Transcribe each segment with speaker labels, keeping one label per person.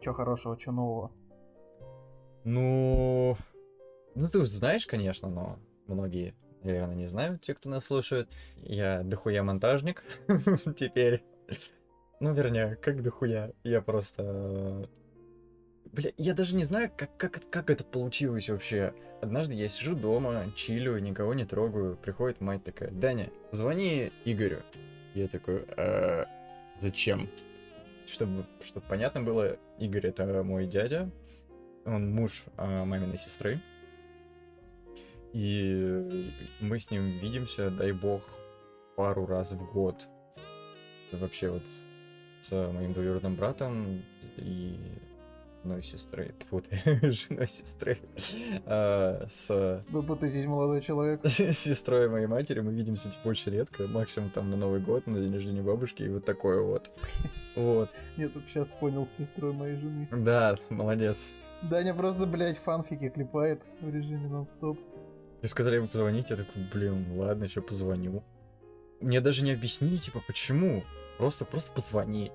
Speaker 1: Чё хорошего, чё нового?
Speaker 2: Ну, ну ты знаешь, конечно, но многие, наверное, не знают, те, кто нас слушает. Я дохуя монтажник теперь. Ну, вернее, как дохуя. Я просто... Бля, я даже не знаю, как, как, как это получилось вообще. Однажды я сижу дома, чилю, никого не трогаю. Приходит мать такая, Даня, звони Игорю. Я такой, «Э, зачем? Чтобы, чтобы понятно было, Игорь это мой дядя, он муж а, маминой сестры. И мы с ним видимся, дай бог, пару раз в год. Вообще вот с моим двоюродным братом и женой сестры, вот женой сестры, а, с...
Speaker 1: Вы путаетесь, молодой человек.
Speaker 2: с сестрой моей матери мы видимся, типа, очень редко, максимум там на Новый год, на день рождения бабушки, и вот такое вот. Вот.
Speaker 1: Я только сейчас понял с сестрой моей жены.
Speaker 2: Да, молодец.
Speaker 1: Даня просто, блядь, фанфики клепает в режиме нон-стоп.
Speaker 2: Мне сказали ему позвонить, я такой, блин, ладно, еще позвоню. Мне даже не объяснили, типа, почему. Просто, просто позвони.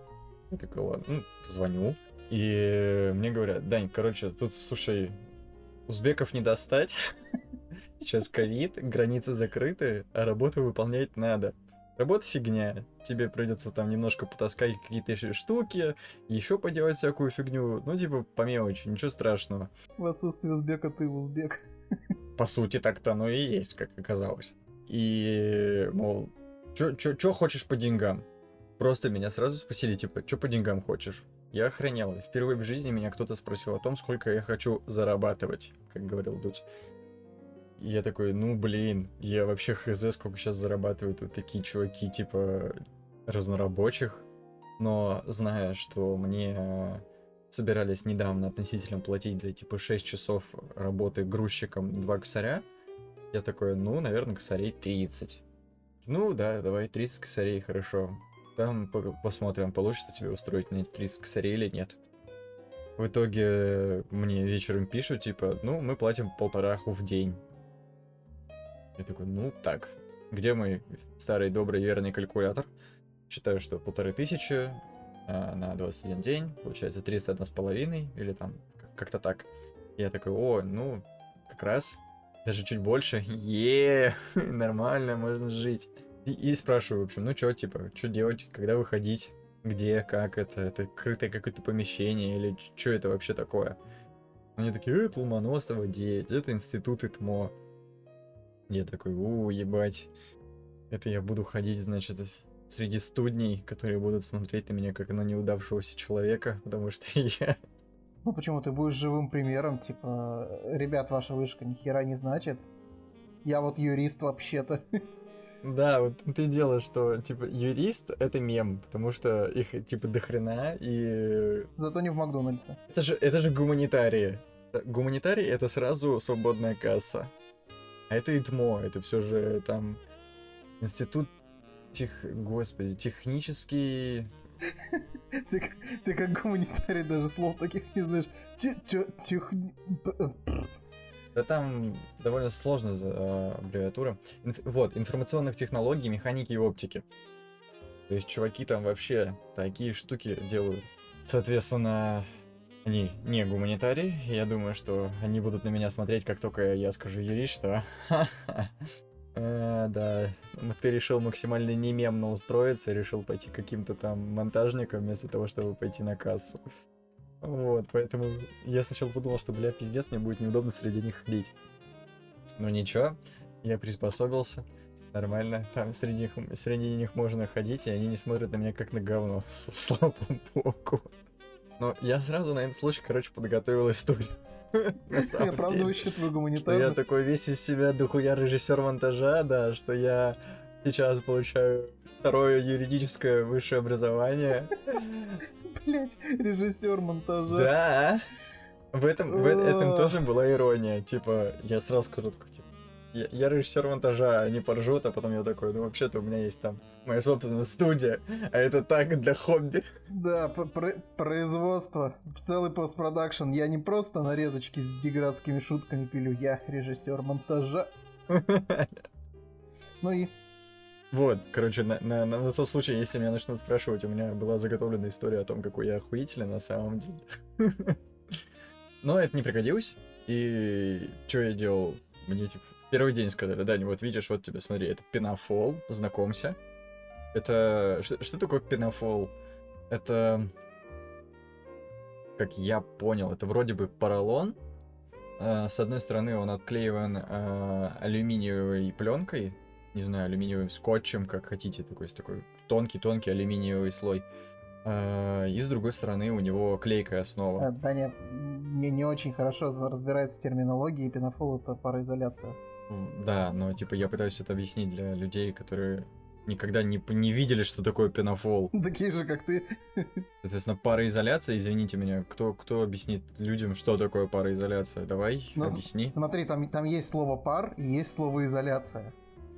Speaker 2: Я такой, ладно, ну, позвоню. И мне говорят, Дань, короче, тут, слушай, узбеков не достать. Сейчас ковид, границы закрыты, а работу выполнять надо. Работа фигня. Тебе придется там немножко потаскать какие-то штуки, еще поделать всякую фигню. Ну, типа, по мелочи, ничего страшного.
Speaker 1: В отсутствие узбека ты узбек.
Speaker 2: По сути, так-то оно и есть, как оказалось. И, мол, что хочешь по деньгам? Просто меня сразу спросили, типа, что по деньгам хочешь? Я охренел. Впервые в жизни меня кто-то спросил о том, сколько я хочу зарабатывать, как говорил Дудь. Я такой, ну блин, я вообще хз, сколько сейчас зарабатывают вот такие чуваки, типа разнорабочих. Но зная, что мне собирались недавно относительно платить за типа 6 часов работы грузчиком 2 косаря, я такой, ну, наверное, косарей 30. Ну да, давай 30 косарей, хорошо. Там посмотрим, получится тебе устроить на 30 косарей или нет. В итоге мне вечером пишут, типа, ну, мы платим полтораху в день. Я такой, ну, так, где мой старый добрый верный калькулятор? Считаю, что полторы тысячи а, на 21 день, получается 31 с половиной, или там как-то так. Я такой, о, ну, как раз, даже чуть больше, е нормально, можно жить. И, и спрашиваю, в общем, ну что, типа, что делать, когда выходить, где, как это, это крытое какое-то помещение, или что это вообще такое? Они такие, это Ломоносово 9, это институт ИТМО. Я такой, у, ебать. Это я буду ходить, значит, среди студней, которые будут смотреть на меня как на неудавшегося человека, потому что я...
Speaker 1: Ну почему, ты будешь живым примером, типа, ребят, ваша вышка ни хера не значит. Я вот юрист вообще-то.
Speaker 2: Да, вот ты дело, что, типа, юрист — это мем, потому что их, типа, дохрена, и...
Speaker 1: Зато не в Макдональдсе.
Speaker 2: Это же, это же гуманитарии. Гуманитарий — это сразу свободная касса. А это ИТМО, это все же там институт тех... Господи, технический...
Speaker 1: Ты, ты как гуманитарий даже слов таких не знаешь. Тех...
Speaker 2: Да там довольно сложно э, аббревиатура. Инф, вот, информационных технологий, механики и оптики. То есть чуваки там вообще такие штуки делают. Соответственно, они не гуманитарии. Я думаю, что они будут на меня смотреть, как только я скажу юрист, что... А, да, ты решил максимально не мемно устроиться, решил пойти каким-то там монтажником вместо того, чтобы пойти на кассу. Вот, поэтому я сначала подумал, что, бля, пиздец, мне будет неудобно среди них ходить. Но ничего, я приспособился. Нормально, там среди них, среди них можно ходить, и они не смотрят на меня как на говно, слава богу. Но я сразу на этот случай, короче, подготовил историю.
Speaker 1: Я правда высчитываю гуманитарность.
Speaker 2: Я такой весь из себя дохуя режиссер монтажа, да, что я сейчас получаю второе юридическое высшее образование.
Speaker 1: Блять, режиссер монтажа.
Speaker 2: Да. В этом, в этом тоже была ирония. Типа, я сразу скажу такой, типа, я, я режиссер монтажа, они поржут, а потом я такой, ну вообще-то у меня есть там моя собственная студия, а это так для хобби.
Speaker 1: Да, пр производство, целый постпродакшн. Я не просто нарезочки с деградскими шутками пилю, я режиссер монтажа. Ну и
Speaker 2: Вот, короче, на, на, на, на тот случай, если меня начнут спрашивать, у меня была заготовлена история о том, какой я охуительный на самом деле. Но это не пригодилось. И что я делал? Мне, типа, первый день сказали, Дань, вот видишь, вот тебе, смотри, это пенофол, знакомься. Это... Что, что такое пенофол? Это... Как я понял, это вроде бы поролон. А, с одной стороны, он отклеиван а, алюминиевой пленкой, не знаю, алюминиевым скотчем, как хотите, такой, такой тонкий-тонкий алюминиевый слой. А, и с другой стороны у него клейкая основа.
Speaker 1: Даня не, не очень хорошо разбирается в терминологии, пенофол это пароизоляция.
Speaker 2: Да, но типа я пытаюсь это объяснить для людей, которые никогда не, не видели, что такое пенофол.
Speaker 1: Такие же, как ты.
Speaker 2: Соответственно, пароизоляция, извините меня, кто, кто объяснит людям, что такое пароизоляция? Давай, Но объясни.
Speaker 1: Смотри, там, там есть слово пар и есть слово изоляция.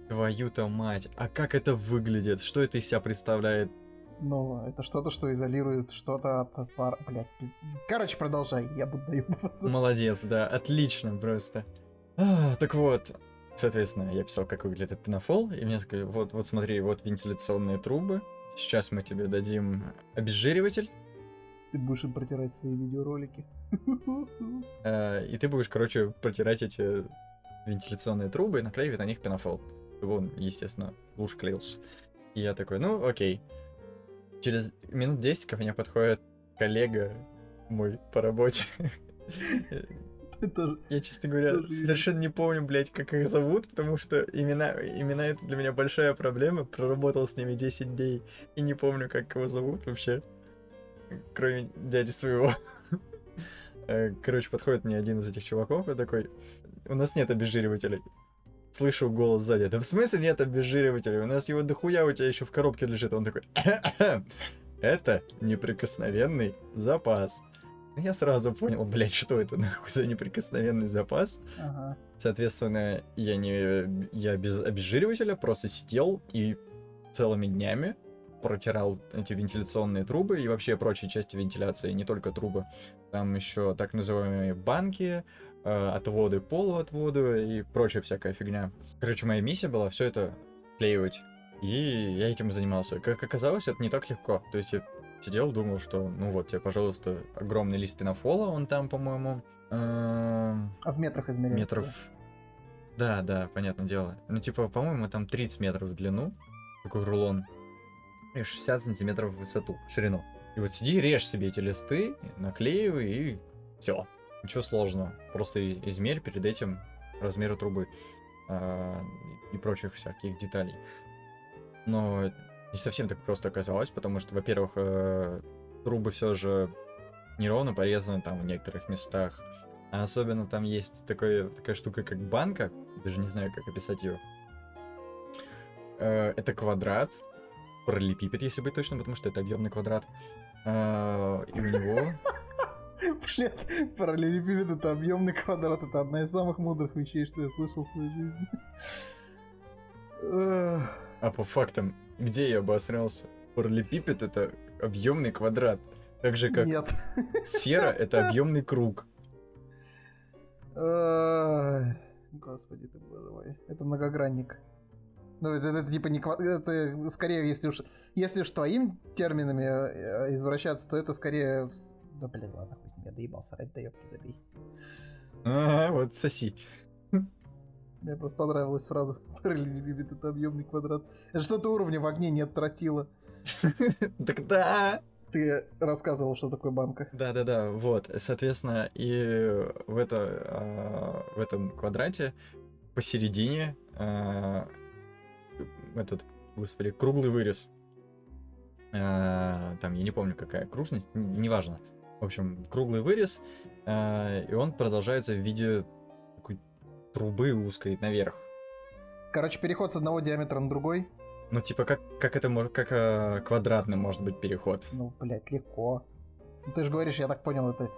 Speaker 2: Твою-то мать, а как это выглядит? Что это из себя представляет?
Speaker 1: Ну, это что-то, что изолирует что-то от пар... Блять, пиз... короче, продолжай, я буду доебываться.
Speaker 2: Молодец, да, отлично просто. А, так вот, соответственно, я писал, как выглядит этот пенофол, и мне сказали, вот, вот смотри, вот вентиляционные трубы, сейчас мы тебе дадим обезжириватель.
Speaker 1: Ты будешь им протирать свои видеоролики.
Speaker 2: А, и ты будешь, короче, протирать эти вентиляционные трубы и наклеивать на них пенофол чтобы он, естественно, лучше клеился. И я такой, ну, окей. Через минут 10 ко мне подходит коллега мой по работе. Я, честно говоря, совершенно не помню, блядь, как их зовут, потому что имена, имена это для меня большая проблема. Проработал с ними 10 дней и не помню, как его зовут вообще. Кроме дяди своего. Э, короче, подходит мне один из этих чуваков и такой, у нас нет обезжиривателей слышу голос сзади. Да в смысле нет обезжиривателя? У нас его дохуя у тебя еще в коробке лежит. Он такой, это неприкосновенный запас. Я сразу понял, блядь, что это нахуй за неприкосновенный запас. Ага. Соответственно, я не я без обезжиривателя просто сидел и целыми днями протирал эти вентиляционные трубы и вообще прочие части вентиляции, не только трубы. Там еще так называемые банки, э, отводы, полуотводы и прочая всякая фигня. Короче, моя миссия была все это клеивать. И я этим занимался. Как оказалось, это не так легко. То есть я сидел, думал, что, ну вот тебе, пожалуйста, огромный лист пенофола, он там, по-моему... Э,
Speaker 1: а в метрах измеряется?
Speaker 2: Метров... Да, да, понятное дело. Ну, типа, по-моему, там 30 метров в длину, такой рулон, и 60 сантиметров в высоту, ширину. И вот сиди, режь себе эти листы, наклеивай, и все. Ничего сложного. Просто измерь перед этим размеры трубы э, и прочих всяких деталей. Но не совсем так просто оказалось, потому что, во-первых, э, трубы все же неровно порезаны там в некоторых местах. А особенно там есть такое, такая штука, как банка. Даже не знаю, как описать ее. Э, это квадрат, параллелепипед, если быть точным, потому что это объемный квадрат. Э, и у него
Speaker 1: Блять, параллелепипед это объемный квадрат, это одна из самых мудрых вещей, что я слышал в своей жизни.
Speaker 2: А по фактам, где я обосрался? Параллелепипед это объемный квадрат. Так же как
Speaker 1: Нет.
Speaker 2: сфера это объемный круг.
Speaker 1: Господи ты боже мой. Это многогранник. Ну, это, это типа не это скорее, если уж если уж твоим терминами э, извращаться, то это скорее да блин, ладно, хуй с ним, я доебался, ради доебки забей.
Speaker 2: Ага, вот соси.
Speaker 1: Мне просто понравилась фраза «Параллелепипед — это объемный квадрат». Это что-то уровня в огне не оттротило.
Speaker 2: Так да!
Speaker 1: Ты рассказывал, что такое банка.
Speaker 2: Да-да-да, вот. Соответственно, и в, это, а, в этом квадрате посередине а, этот, господи, круглый вырез. А, там, я не помню, какая окружность, неважно. В общем, круглый вырез, э, и он продолжается в виде такой трубы узкой наверх.
Speaker 1: Короче, переход с одного диаметра на другой.
Speaker 2: Ну, типа, как, как это может, как э, квадратный может быть переход?
Speaker 1: Ну, блядь, легко. Ну, ты же говоришь, я так понял, это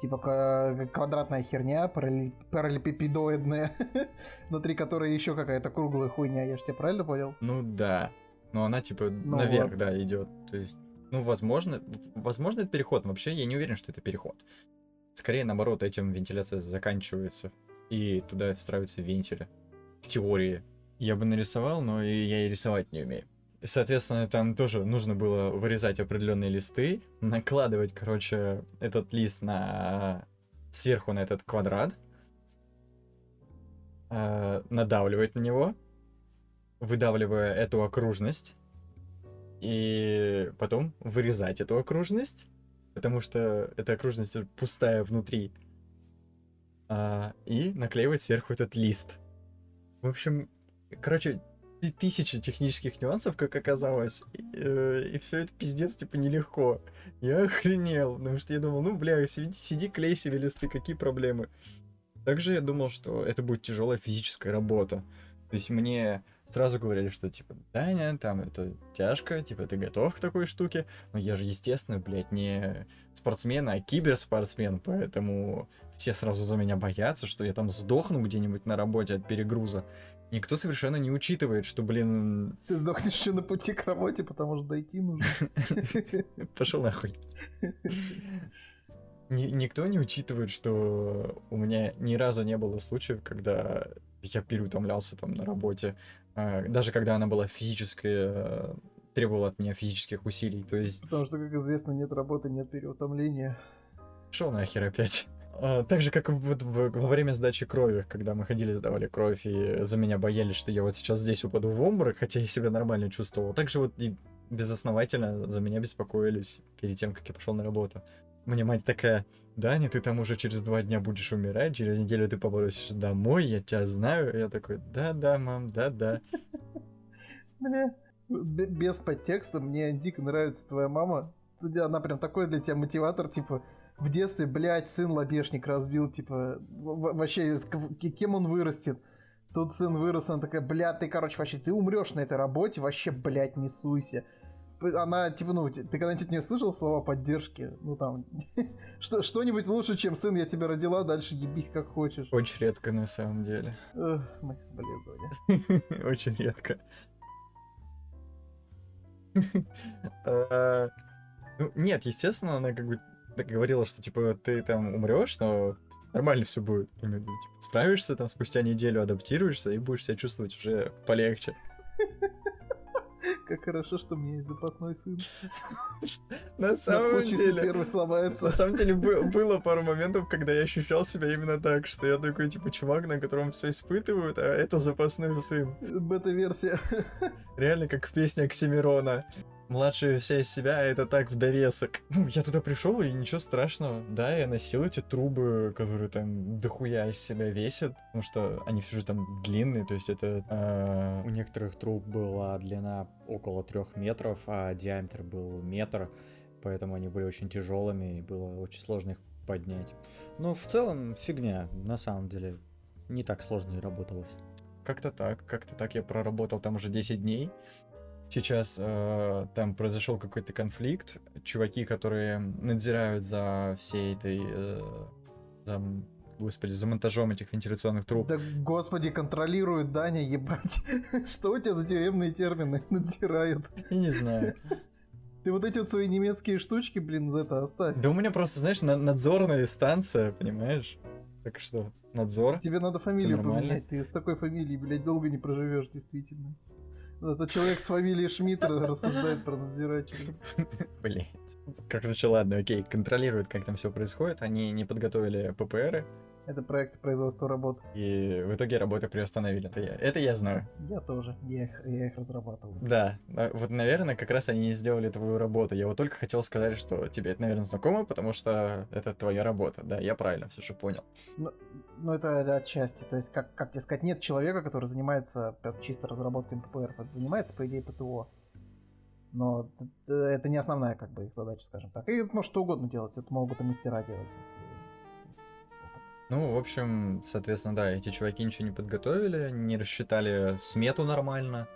Speaker 1: типа квадратная херня, параллелепипедоидная, внутри которой еще какая-то круглая хуйня. Я же тебя правильно понял?
Speaker 2: Ну да. Но она типа ну, наверх, вот. да, идет. То есть ну, возможно, возможно, это переход. вообще, я не уверен, что это переход. Скорее, наоборот, этим вентиляция заканчивается. И туда встраиваются вентили. В теории. Я бы нарисовал, но и я и рисовать не умею. Соответственно, там тоже нужно было вырезать определенные листы, накладывать, короче, этот лист на сверху на этот квадрат, э, надавливать на него, выдавливая эту окружность, и потом вырезать эту окружность, потому что эта окружность пустая внутри, а, и наклеивать сверху этот лист. В общем, короче, тысячи технических нюансов, как оказалось, и, э, и все это пиздец, типа, нелегко. Я охренел, потому что я думал, ну, бля, сиди, сиди клей себе листы, какие проблемы. Также я думал, что это будет тяжелая физическая работа. То есть мне сразу говорили, что типа, Даня, там это тяжко, типа ты готов к такой штуке. Но я же, естественно, блядь, не спортсмен, а киберспортсмен, поэтому все сразу за меня боятся, что я там сдохну где-нибудь на работе от перегруза. Никто совершенно не учитывает, что, блин...
Speaker 1: Ты сдохнешь еще на пути к работе, потому что дойти нужно.
Speaker 2: Пошел нахуй. Никто не учитывает, что у меня ни разу не было случаев, когда я переутомлялся там на работе, даже когда она была физическая, э, требовала от меня физических усилий, то есть...
Speaker 1: Потому что, как известно, нет работы, нет переутомления.
Speaker 2: Шел нахер опять. А, так же, как вот во время сдачи крови, когда мы ходили, сдавали кровь, и за меня боялись, что я вот сейчас здесь упаду в обморок, хотя я себя нормально чувствовал. Также вот и безосновательно за меня беспокоились перед тем, как я пошел на работу. Мне мать такая, Даня, ты там уже через два дня будешь умирать, через неделю ты попросишь домой, я тебя знаю. Я такой, да-да, мам, да-да.
Speaker 1: Бля, без подтекста, мне дико нравится твоя мама. Она прям такой для тебя мотиватор, типа, в детстве, блядь, сын лобешник разбил, типа, вообще, кем он вырастет? Тут сын вырос, она такая, блядь, ты, короче, вообще, ты умрешь на этой работе, вообще, блядь, не суйся она, типа, ну, ты когда-нибудь не слышал слова поддержки? Ну, там, что, что-нибудь лучше, чем сын, я тебя родила, дальше ебись как хочешь.
Speaker 2: Очень редко, на самом деле.
Speaker 1: Эх, мои соболезнования.
Speaker 2: Очень редко. А, ну, нет, естественно, она как бы говорила, что, типа, ты там умрешь, но нормально все будет. Типа, справишься там спустя неделю, адаптируешься и будешь себя чувствовать уже полегче.
Speaker 1: Как хорошо, что у меня есть запасной сын.
Speaker 2: На самом деле...
Speaker 1: первый сломается.
Speaker 2: На самом деле было пару моментов, когда я ощущал себя именно так, что я такой, типа, чувак, на котором все испытывают, а это запасной сын.
Speaker 1: Бета-версия.
Speaker 2: Реально, как в песне Оксимирона младшая вся из себя, а это так в довесок. Ну, я туда пришел, и ничего страшного. Да, я носил эти трубы, которые там дохуя из себя весят, потому что они все же там длинные, то есть это...
Speaker 3: Э... У некоторых труб была длина около трех метров, а диаметр был метр, поэтому они были очень тяжелыми, и было очень сложно их поднять. Но в целом фигня, на самом деле. Не так сложно и работалось.
Speaker 2: Как-то так, как-то так я проработал там уже 10 дней сейчас э, там произошел какой-то конфликт. Чуваки, которые надзирают за всей этой... Э, за, господи, за монтажом этих вентиляционных труб.
Speaker 1: Да, господи, контролируют, Даня, ебать. Что у тебя за тюремные термины надзирают?
Speaker 2: Я не знаю.
Speaker 1: Ты вот эти вот свои немецкие штучки, блин, за это оставь.
Speaker 2: Да у меня просто, знаешь, на надзорная станция, понимаешь? Так что, надзор.
Speaker 1: Тебе надо фамилию поменять. Ты с такой фамилией, блядь, долго не проживешь, действительно. Это человек с фамилией Шмидт рассуждает про надзирателя.
Speaker 2: Блять. Короче, ладно, окей, контролируют, как там все происходит. Они не подготовили ППРы,
Speaker 1: это проект производства работ.
Speaker 2: И в итоге работы приостановили. Это я, это я знаю.
Speaker 1: Я тоже. Я их, я их разрабатывал.
Speaker 2: Да. А вот, наверное, как раз они не сделали твою работу. Я вот только хотел сказать, что тебе это, наверное, знакомо, потому что это твоя работа. Да, я правильно все же понял.
Speaker 1: Ну, ну это отчасти. То есть, как, как тебе сказать, нет человека, который занимается чисто разработкой ППР. Это занимается, по идее, ПТО. Но это не основная, как бы, их задача, скажем так. И это может что угодно делать. Это могут и мастера делать, если
Speaker 2: ну, в общем, соответственно, да, эти чуваки ничего не подготовили, не рассчитали смету нормально.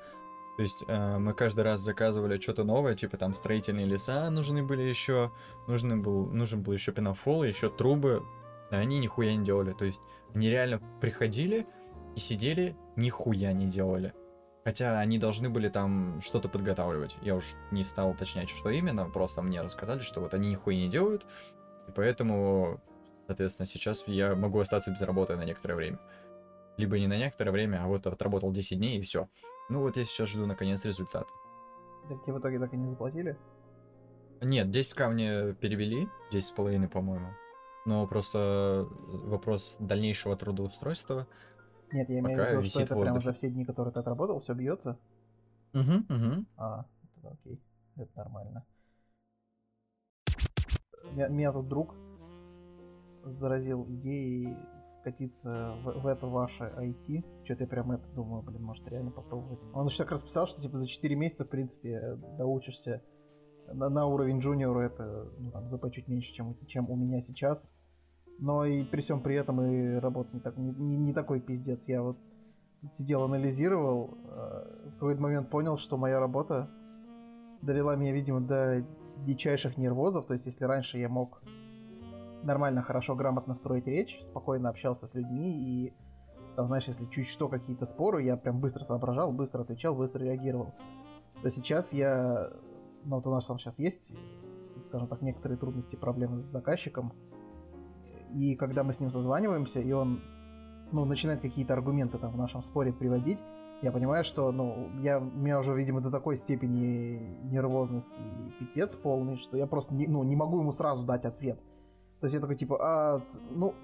Speaker 2: То есть э, мы каждый раз заказывали что-то новое, типа там строительные леса нужны были еще, нужен был, нужен был еще пенофол, еще трубы. А они нихуя не делали. То есть они реально приходили и сидели, нихуя не делали. Хотя они должны были там что-то подготавливать. Я уж не стал уточнять, что именно, просто мне рассказали, что вот они нихуя не делают, и поэтому Соответственно, сейчас я могу остаться без работы на некоторое время. Либо не на некоторое время, а вот отработал 10 дней и все. Ну вот я сейчас жду наконец результат.
Speaker 1: Это тебе в итоге так и не заплатили?
Speaker 2: Нет, 10к мне перевели, 10,5, по-моему. Но просто вопрос дальнейшего трудоустройства.
Speaker 1: Нет, я имею в виду, что это прямо за все дни, которые ты отработал, все бьется.
Speaker 2: Угу, угу.
Speaker 1: А, это окей, это нормально. Меня, меня тут друг заразил идеей вкатиться в, в это ваше IT. Что-то я прям это думаю, блин, может реально попробовать. Он еще так расписал, что типа за 4 месяца, в принципе, доучишься на, на уровень джуниора, это ну, там, ЗП чуть меньше, чем, чем у меня сейчас. Но и при всем при этом и работа не, так, не, не, не такой пиздец. Я вот сидел, анализировал, э, в какой-то момент понял, что моя работа довела меня, видимо, до дичайших нервозов. То есть, если раньше я мог нормально, хорошо, грамотно строить речь, спокойно общался с людьми и там, знаешь, если чуть что, какие-то споры, я прям быстро соображал, быстро отвечал, быстро реагировал. То сейчас я... Ну, вот у нас там сейчас есть, скажем так, некоторые трудности, проблемы с заказчиком. И когда мы с ним созваниваемся, и он ну, начинает какие-то аргументы там в нашем споре приводить, я понимаю, что, ну, я, у меня уже, видимо, до такой степени нервозности и пипец полный, что я просто не, ну, не могу ему сразу дать ответ. То есть я такой, типа, а, ну,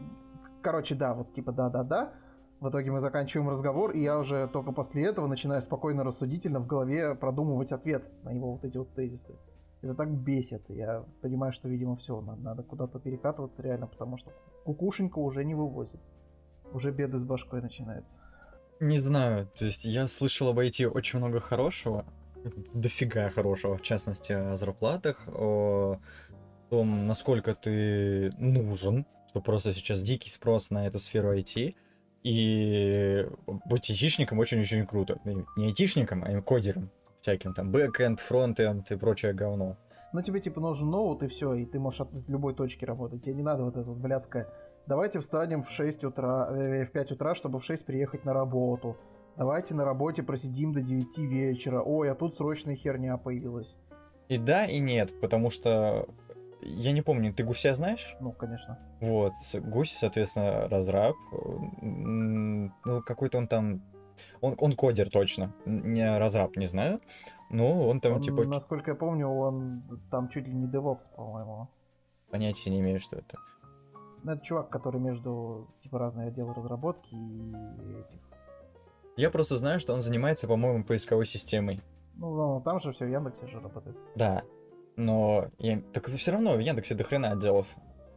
Speaker 1: короче, да, вот, типа, да-да-да. В итоге мы заканчиваем разговор, и я уже только после этого начинаю спокойно, рассудительно в голове продумывать ответ на его вот эти вот тезисы. Это так бесит. Я понимаю, что, видимо, все, надо, надо куда-то перекатываться реально, потому что кукушенька уже не вывозит. Уже беды с башкой начинаются.
Speaker 2: Не знаю, то есть я слышал об IT очень много хорошего, дофига хорошего, в частности, о зарплатах, о том, насколько ты нужен, что просто сейчас дикий спрос на эту сферу IT, и быть айтишником очень-очень круто. И Не айтишником, а кодером всяким, там, бэкэнд, фронтенд и прочее говно.
Speaker 1: Ну, тебе, типа, нужен ноут, и все, и ты можешь от, с любой точки работать. Тебе не надо вот это вот блядское. Давайте встанем в 6 утра, э, в 5 утра, чтобы в 6 приехать на работу. Давайте на работе просидим до 9 вечера. Ой, а тут срочная херня появилась.
Speaker 2: И да, и нет, потому что я не помню, ты гуся знаешь?
Speaker 1: Ну, конечно.
Speaker 2: Вот, гусь, соответственно, разраб. Ну, какой-то он там... Он, он кодер точно, не разраб, не знаю. Но он там,
Speaker 1: Он,
Speaker 2: типа,
Speaker 1: Насколько я помню, он там чуть ли не DevOps, по-моему.
Speaker 2: понятия не имею, что это.
Speaker 1: Ну, это чувак, который между, типа, разные отделы разработки и этих...
Speaker 2: Я просто знаю, что он занимается, по-моему, поисковой системой.
Speaker 1: Ну, ну, там же все в Яндексе же работает.
Speaker 2: Да, но я... так все равно в Яндексе до хрена отделов.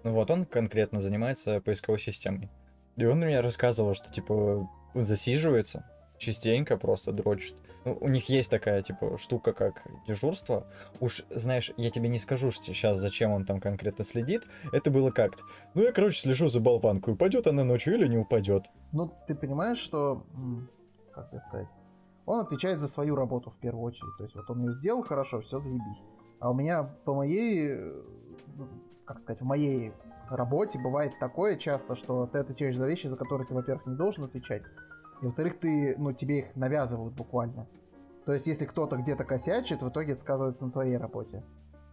Speaker 2: Ну вот, он конкретно занимается поисковой системой. И он мне рассказывал, что, типа, он засиживается, частенько просто дрочит. Ну, у них есть такая, типа, штука, как дежурство. Уж, знаешь, я тебе не скажу сейчас, зачем он там конкретно следит. Это было как-то. Ну, я, короче, слежу за болванкой, упадет она ночью или не упадет.
Speaker 1: Ну, ты понимаешь, что... Как тебе сказать? Он отвечает за свою работу в первую очередь. То есть вот он ее сделал хорошо, все заебись. А у меня по моей... э, Как сказать, в моей работе бывает такое часто, что ты отвечаешь за вещи, за которые ты, во-первых, не должен отвечать. И, во-вторых, ты, ну, тебе их навязывают буквально. То есть, если кто-то где-то косячит, в итоге это сказывается на твоей работе.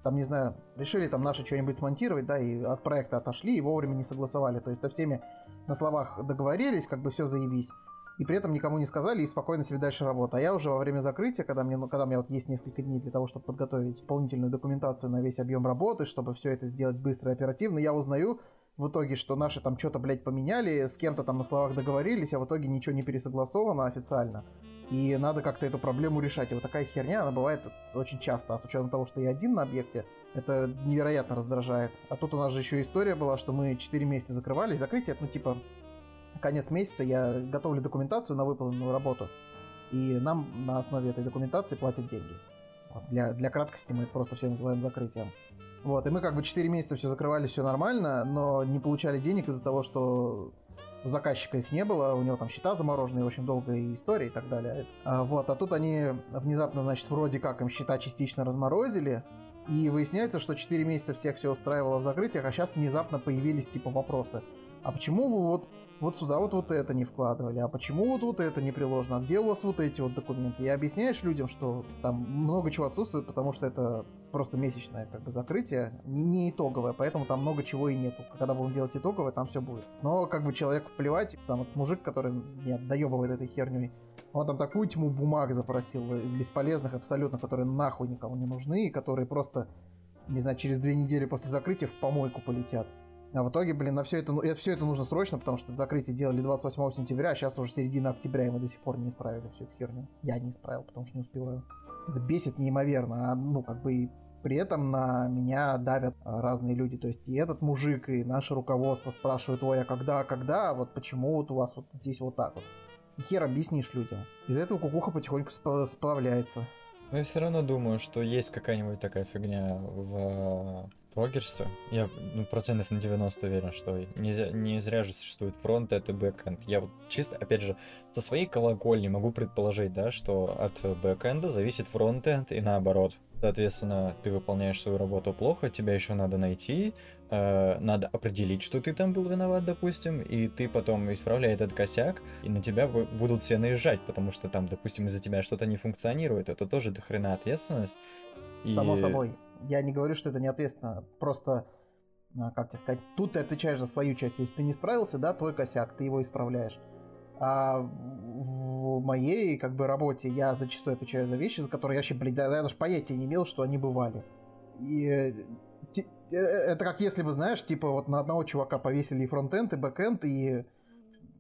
Speaker 1: Там, не знаю, решили там наши что-нибудь смонтировать, да, и от проекта отошли, и вовремя не согласовали. То есть, со всеми на словах договорились, как бы все заебись. И при этом никому не сказали, и спокойно себе дальше работа. А я уже во время закрытия, когда мне, ну, когда у меня вот есть несколько дней для того, чтобы подготовить дополнительную документацию на весь объем работы, чтобы все это сделать быстро и оперативно, я узнаю в итоге, что наши там что-то, блядь, поменяли, с кем-то там на словах договорились, а в итоге ничего не пересогласовано официально. И надо как-то эту проблему решать. И вот такая херня, она бывает очень часто. А с учетом того, что я один на объекте, это невероятно раздражает. А тут у нас же еще история была, что мы 4 месяца закрывались. Закрытие, это, ну, типа, конец месяца я готовлю документацию на выполненную работу. И нам на основе этой документации платят деньги. Вот, Для, для краткости мы это просто все называем закрытием. Вот, и мы как бы 4 месяца все закрывали, все нормально, но не получали денег из-за того, что у заказчика их не было, у него там счета замороженные, очень долгая история и так далее. А, вот, а тут они внезапно, значит, вроде как им счета частично разморозили, и выясняется, что 4 месяца всех все устраивало в закрытиях, а сейчас внезапно появились типа вопросы. А почему вы вот, вот сюда вот, вот это не вкладывали? А почему вот, вот это не приложено? А где у вас вот эти вот документы? И объясняешь людям, что там много чего отсутствует, потому что это просто месячное как бы закрытие, не, не итоговое, поэтому там много чего и нету. Когда будем делать итоговое, там все будет. Но как бы человеку плевать, там вот мужик, который не доебывает этой херней, он там такую тьму бумаг запросил, э, бесполезных абсолютно, которые нахуй никому не нужны, и которые просто, не знаю, через две недели после закрытия в помойку полетят. А в итоге, блин, на все это, ну, все это нужно срочно, потому что закрытие делали 28 сентября, а сейчас уже середина октября, и мы до сих пор не исправили всю эту херню. Я не исправил, потому что не успеваю. Это бесит неимоверно, а, ну, как бы, и при этом на меня давят а, разные люди. То есть и этот мужик, и наше руководство спрашивают, ой, а когда, когда, а вот почему вот у вас вот здесь вот так вот. И хер объяснишь людям. Из-за этого кукуха потихоньку сплавляется.
Speaker 2: Но я все равно думаю, что есть какая-нибудь такая фигня в прогерстве. Я ну, процентов на 90 уверен, что не, не зря же существует фронт, это бэкэнд. Я вот чисто, опять же, со своей колокольни могу предположить, да, что от бэкэнда зависит фронтенд и наоборот. Соответственно, ты выполняешь свою работу плохо, тебя еще надо найти, э, надо определить, что ты там был виноват, допустим, и ты потом исправляй этот косяк, и на тебя будут все наезжать, потому что там, допустим, из-за тебя что-то не функционирует. Это тоже дохрена ответственность.
Speaker 1: И... Само собой я не говорю, что это не ответственно. Просто, а, как тебе сказать, тут ты отвечаешь за свою часть. Если ты не справился, да, твой косяк, ты его исправляешь. А в моей, как бы, работе я зачастую отвечаю за вещи, за которые я вообще, блин, я даже понятия не имел, что они бывали. И э, это как если бы, знаешь, типа вот на одного чувака повесили и фронтенд, и бэкенд, и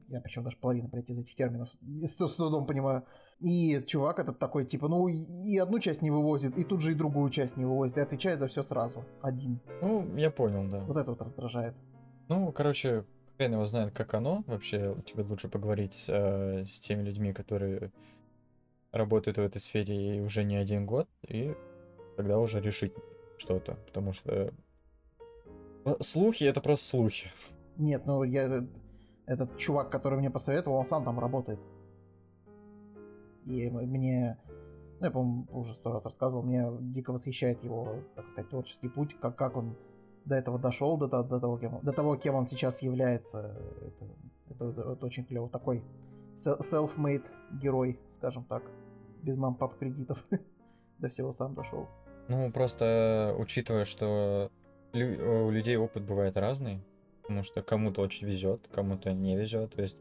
Speaker 1: я причем даже половину, блядь, из этих терминов с, с трудом понимаю. И чувак этот такой, типа, ну и одну часть не вывозит, и тут же и другую часть не вывозит, и отвечает за все сразу. Один.
Speaker 2: Ну, я понял, да.
Speaker 1: Вот это вот раздражает.
Speaker 2: Ну, короче, хрен его знает, как оно. Вообще, тебе лучше поговорить э, с теми людьми, которые работают в этой сфере уже не один год, и тогда уже решить что-то. Потому что э, слухи это просто слухи.
Speaker 1: Нет, ну я этот чувак, который мне посоветовал, он сам там работает. И мне, ну, я, по-моему, уже сто раз рассказывал, мне дико восхищает его, так сказать, творческий путь, как, как он до этого дошел, до, до, до, того, кем, до того, кем он сейчас является. Это, это, это, это очень клево. Такой self-made герой, скажем так. Без мам-пап кредитов. до всего сам дошел.
Speaker 2: Ну, просто учитывая, что у людей опыт бывает разный, потому что кому-то очень везет, кому-то не везет. То есть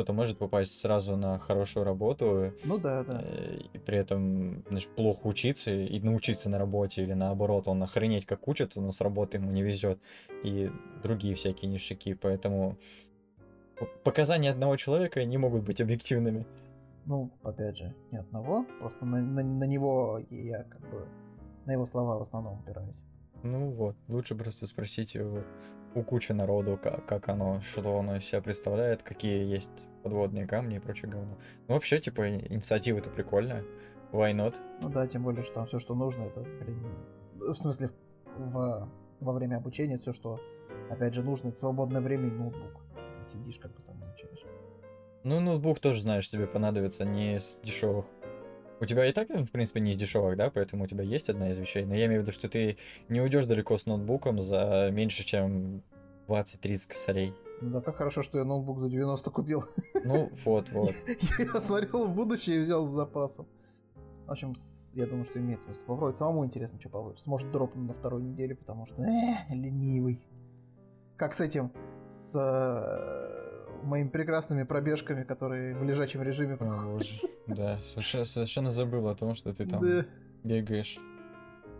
Speaker 2: кто-то может попасть сразу на хорошую работу.
Speaker 1: Ну да, да.
Speaker 2: Э, и при этом значит, плохо учиться и научиться на работе, или наоборот, он охренеть как учится, но с работы ему не везет. И другие всякие ништяки. Поэтому показания одного человека не могут быть объективными.
Speaker 1: Ну, опять же, не одного, просто на, на, на него я как бы на его слова в основном опираюсь.
Speaker 2: Ну вот, лучше просто спросить у, у кучи народу, как, как оно, что оно из себя представляет, какие есть подводные камни и прочее говно. Ну вообще, типа, инициатива это прикольная. Why not?
Speaker 1: Ну да, тем более, что там все, что нужно, это, блин, в смысле, в, во время обучения все, что, опять же, нужно, это свободное время и ноутбук. Сидишь, как бы сам изучаешь.
Speaker 2: Ну, ноутбук тоже, знаешь, тебе понадобится не с дешевых у тебя и так, в принципе, не из дешевых, да, поэтому у тебя есть одна из вещей. Но я имею в виду, что ты не уйдешь далеко с ноутбуком за меньше, чем 20-30 косарей.
Speaker 1: Ну да, как хорошо, что я ноутбук за 90 купил.
Speaker 2: Ну, вот, вот.
Speaker 1: Я смотрел в будущее и взял с запасом. В общем, я думаю, что имеет смысл попробовать. Самому интересно, что получится. Может, дропнуть на второй неделе, потому что э, ленивый. Как с этим, с э, моими прекрасными пробежками, которые в лежачем режиме.
Speaker 2: О, боже. Да, совершенно, совершенно забыл о том, что ты там да. бегаешь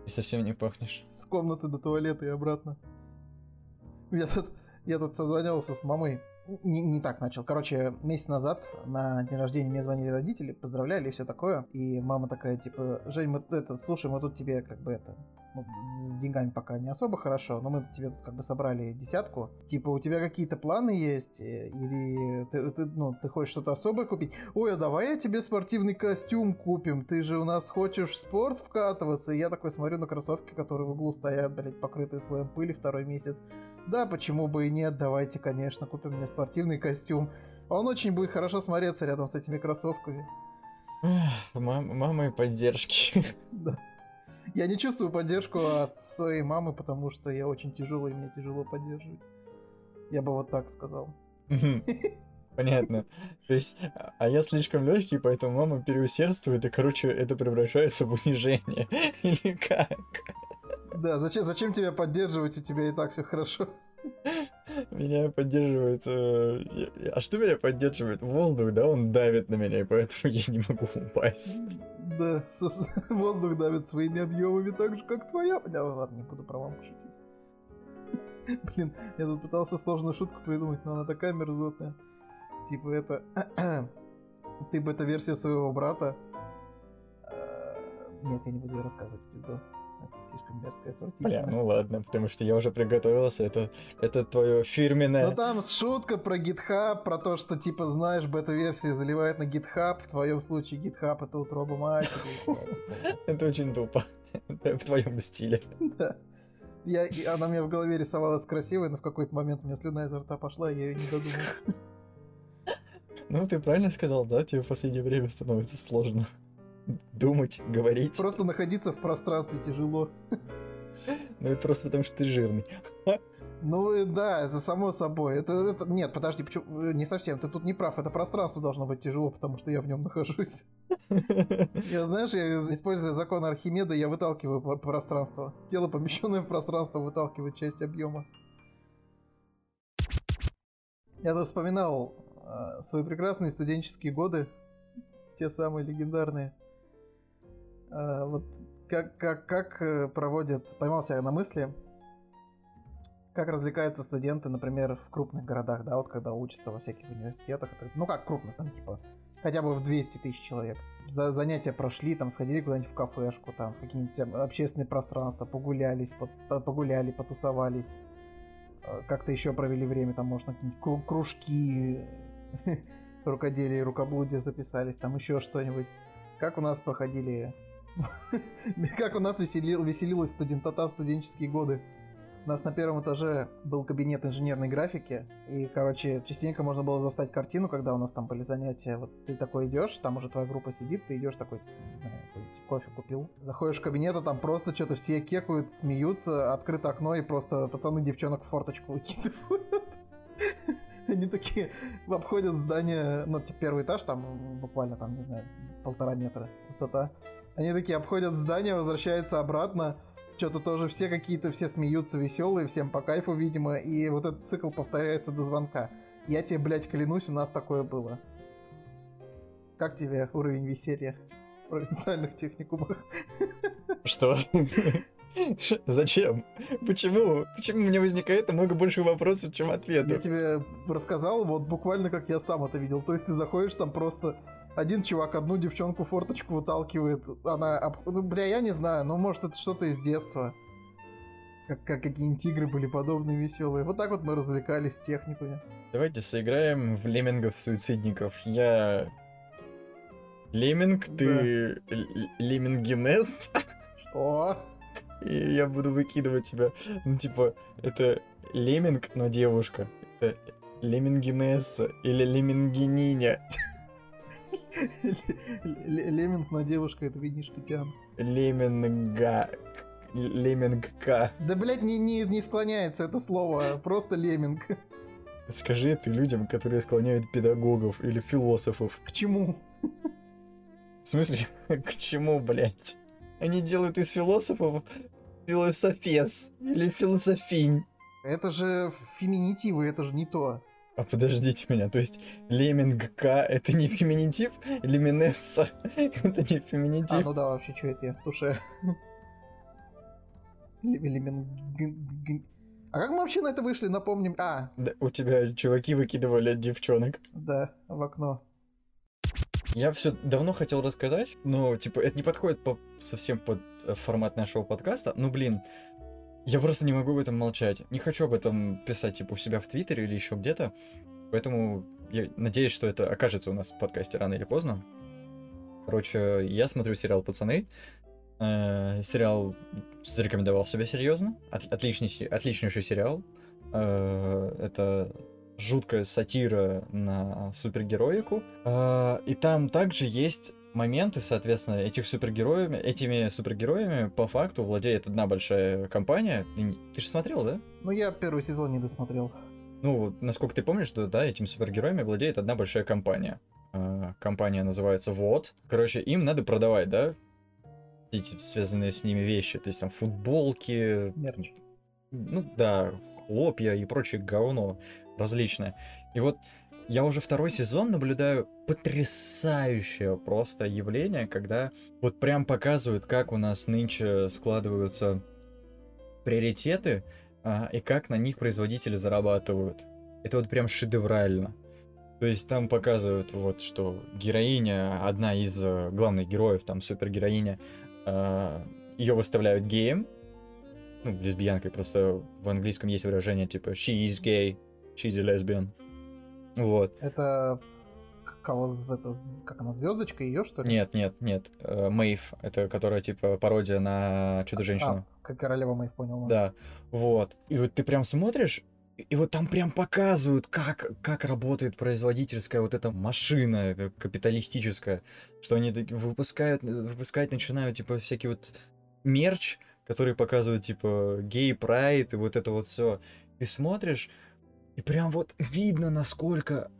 Speaker 2: и совсем не пахнешь.
Speaker 1: С комнаты до туалета и обратно. Я тут, я тут созвонился с мамой. Не, не так начал. Короче, месяц назад на день рождения мне звонили родители, поздравляли и все такое. И мама такая, типа, Жень, мы это, слушай, мы тут тебе как бы это ну, с деньгами пока не особо хорошо, но мы тебе тут как бы собрали десятку. Типа, у тебя какие-то планы есть? Э, или ты, ты, ну, ты хочешь что-то особое купить? Ой, а давай я тебе спортивный костюм купим. Ты же у нас хочешь в спорт вкатываться. И я такой смотрю на кроссовки, которые в углу стоят, блядь, покрытые слоем пыли второй месяц. Да, почему бы и нет, давайте, конечно, купим мне спортивный костюм. Он очень будет хорошо смотреться рядом с этими кроссовками.
Speaker 2: Мам, мама и поддержки.
Speaker 1: Да. Я не чувствую поддержку от своей мамы, потому что я очень тяжелый, и мне тяжело поддерживать. Я бы вот так сказал.
Speaker 2: Понятно. То есть, а- я слишком легкий, поэтому мама переусердствует, и, короче, это превращается в унижение. Или как?
Speaker 1: Да, зачем, зачем тебя поддерживать, у тебя и так все хорошо.
Speaker 2: Меня поддерживает... э, А что меня поддерживает? Воздух, да? Он давит на меня, и поэтому я не могу упасть.
Speaker 1: Да, воздух давит своими объемами так же, как твоя. Бля, ладно, не буду про маму шутить. Блин, я тут пытался сложную шутку придумать, но она такая мерзотная. Типа это... Ты бета-версия своего брата. Э, Нет, я не буду ее рассказывать, пизду. Это слишком мерзко и отвратительно.
Speaker 2: Бля, ну ладно, потому что я уже приготовился. Это, это твое фирменное...
Speaker 1: Ну там шутка про GitHub, про то, что типа знаешь, бета-версия заливает на GitHub. В твоем случае GitHub это утроба матери.
Speaker 2: Это очень тупо. В твоем стиле.
Speaker 1: Да. Я, она мне в голове рисовалась красивой, но в какой-то момент у меня слюна изо рта пошла, и я ее не додумал.
Speaker 2: Ну, ты правильно сказал, да? Тебе в последнее время становится сложно думать, говорить.
Speaker 1: Просто находиться в пространстве тяжело.
Speaker 2: Ну, это просто потому, что ты жирный.
Speaker 1: Ну и да, это само собой. Это, это- Нет, подожди, почему... э, не совсем. Ты тут не прав. Это пространство должно быть тяжело, потому что я в нем нахожусь. Я, знаешь, я, используя закон Архимеда, я выталкиваю про- пространство. Тело, помещенное в пространство, выталкивает часть объема. Я тут вспоминал э, свои прекрасные студенческие годы, те самые легендарные. Э, вот как, как, как э, проводят... Поймался я на мысли, как развлекаются студенты, например, в крупных городах, да, вот когда учатся во всяких университетах. Ну как крупных, там типа хотя бы в 200 тысяч человек. За занятия прошли, там сходили куда-нибудь в кафешку, там какие-нибудь общественные пространства, погулялись, по- по- погуляли, потусовались. Э, Как-то еще провели время, там можно какие-нибудь кру- кружки рукоделия и рукоблудия записались, там еще что-нибудь. Как у нас проходили... Как у нас веселил, веселилась студентота в студенческие годы. У нас на первом этаже был кабинет инженерной графики, и, короче, частенько можно было застать картину, когда у нас там были занятия. Вот ты такой идешь, там уже твоя группа сидит, ты идешь такой, не знаю, кофе купил. Заходишь в кабинет, а там просто что-то все кекают, смеются, открыто окно, и просто пацаны девчонок в форточку выкидывают. Они такие обходят здание, ну, типа, первый этаж, там буквально, там, не знаю, полтора метра высота. Они такие обходят здание, возвращаются обратно, что-то тоже все какие-то, все смеются, веселые, всем по кайфу, видимо, и вот этот цикл повторяется до звонка. Я тебе, блядь, клянусь, у нас такое было. Как тебе уровень веселья в провинциальных техникумах?
Speaker 2: Что? Зачем? Почему? Почему у меня возникает намного больше вопросов, чем
Speaker 1: Я
Speaker 2: ответов?
Speaker 1: тебе рассказал, вот буквально как я сам это видел. То есть ты заходишь, там просто один чувак одну девчонку форточку выталкивает, она... Ну, бля, я не знаю, ну, может, это что-то из детства. Как, как какие-нибудь игры были подобные веселые. Вот так вот мы развлекались в техникуме.
Speaker 2: Давайте сыграем в леммингов-суицидников. Я... Лемминг, ты л- леммингенез,
Speaker 1: Что?
Speaker 2: и я буду выкидывать тебя. Ну, типа, это лемминг, но девушка. Это леммингенесса или леммингениня.
Speaker 1: Леминг, но девушка, это винишка Тиан.
Speaker 2: Лемминга... Леммингка.
Speaker 1: Да, блядь, не, не, не склоняется это слово, просто леминг.
Speaker 2: Скажи это людям, которые склоняют педагогов или философов.
Speaker 1: К чему?
Speaker 2: В смысле, к чему, блядь? Они делают из философов философес или философинь.
Speaker 1: Это же феминитивы, это же не то.
Speaker 2: А подождите меня, то есть леммингка это не феминитив? Леминесса это не
Speaker 1: А,
Speaker 2: феминитив?
Speaker 1: ну да, вообще, что это я? Туше. Леминг... А как мы вообще на это вышли, напомним? А,
Speaker 2: Да, у тебя чуваки выкидывали девчонок.
Speaker 1: да, в окно.
Speaker 2: Я все давно хотел рассказать, но, типа, это не подходит по, совсем под э, формат нашего подкаста. Ну, блин, я просто не могу об этом молчать. Не хочу об этом писать, типа, у себя в Твиттере или еще где-то. Поэтому я надеюсь, что это окажется у нас в подкасте рано или поздно. Короче, я смотрю сериал «Пацаны». Э, сериал зарекомендовал себя серьезно. От- отличный, отличнейший сериал. Э, это жуткая сатира на супергероику. А, И там также есть моменты, соответственно, этих супергероями, этими супергероями по факту владеет одна большая компания. Ты, ты же смотрел, да?
Speaker 1: Ну, я первый сезон не досмотрел.
Speaker 2: Ну, насколько ты помнишь, что, да, этими супергероями владеет одна большая компания. А, компания называется Вот. Короче, им надо продавать, да, эти связанные с ними вещи. То есть там футболки.
Speaker 1: Мерч.
Speaker 2: Ну да, хлопья и прочее говно различное. И вот я уже второй сезон наблюдаю потрясающее просто явление, когда вот прям показывают, как у нас нынче складываются приоритеты а, и как на них производители зарабатывают. Это вот прям шедеврально. То есть там показывают вот, что героиня, одна из э, главных героев, там супергероиня, э, ее выставляют геем, ну, лесбиянкой, просто в английском есть выражение типа she is gay, she's a lesbian. Вот.
Speaker 1: Это кого это, как она, звездочка ее, что ли?
Speaker 2: Нет, нет, нет. Э, Мэйв, это которая типа пародия на Чудо-женщину.
Speaker 1: А, как королева Мэйв, понял.
Speaker 2: Да, вот. И вот ты прям смотришь, и вот там прям показывают, как, как работает производительская вот эта машина э, капиталистическая, что они выпускают, выпускать начинают, типа, всякие вот мерч, который показывают, типа, гей-прайд и вот это вот все. Ты смотришь, и прям вот видно, насколько,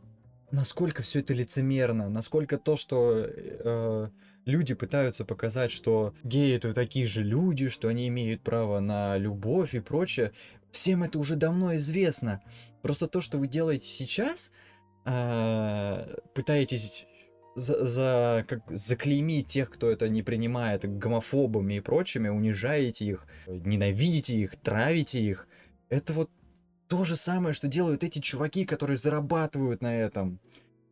Speaker 2: насколько все это лицемерно, насколько то, что э, люди пытаются показать, что геи это такие же люди, что они имеют право на любовь и прочее. Всем это уже давно известно. Просто то, что вы делаете сейчас, э, пытаетесь за, за, как, заклеймить тех, кто это не принимает, гомофобами и прочими, унижаете их, ненавидите их, травите их. Это вот то же самое, что делают эти чуваки, которые зарабатывают на этом.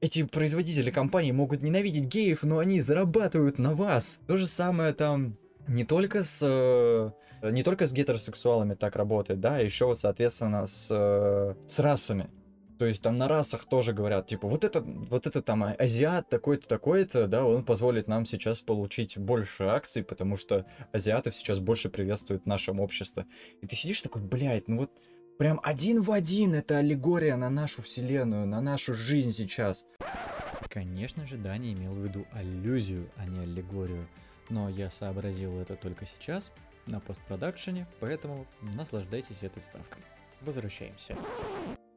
Speaker 2: Эти производители компаний могут ненавидеть геев, но они зарабатывают на вас. То же самое там не только с э, не только с гетеросексуалами так работает, да, еще вот соответственно с э, с расами. То есть там на расах тоже говорят, типа, вот это, вот это там азиат такой-то, такой-то, да, он позволит нам сейчас получить больше акций, потому что азиатов сейчас больше приветствуют в нашем обществе. И ты сидишь такой, блядь, ну вот Прям один в один это аллегория на нашу вселенную, на нашу жизнь сейчас.
Speaker 3: Конечно же, Даня имел в виду аллюзию, а не аллегорию. Но я сообразил это только сейчас, на постпродакшене, поэтому наслаждайтесь этой вставкой. Возвращаемся.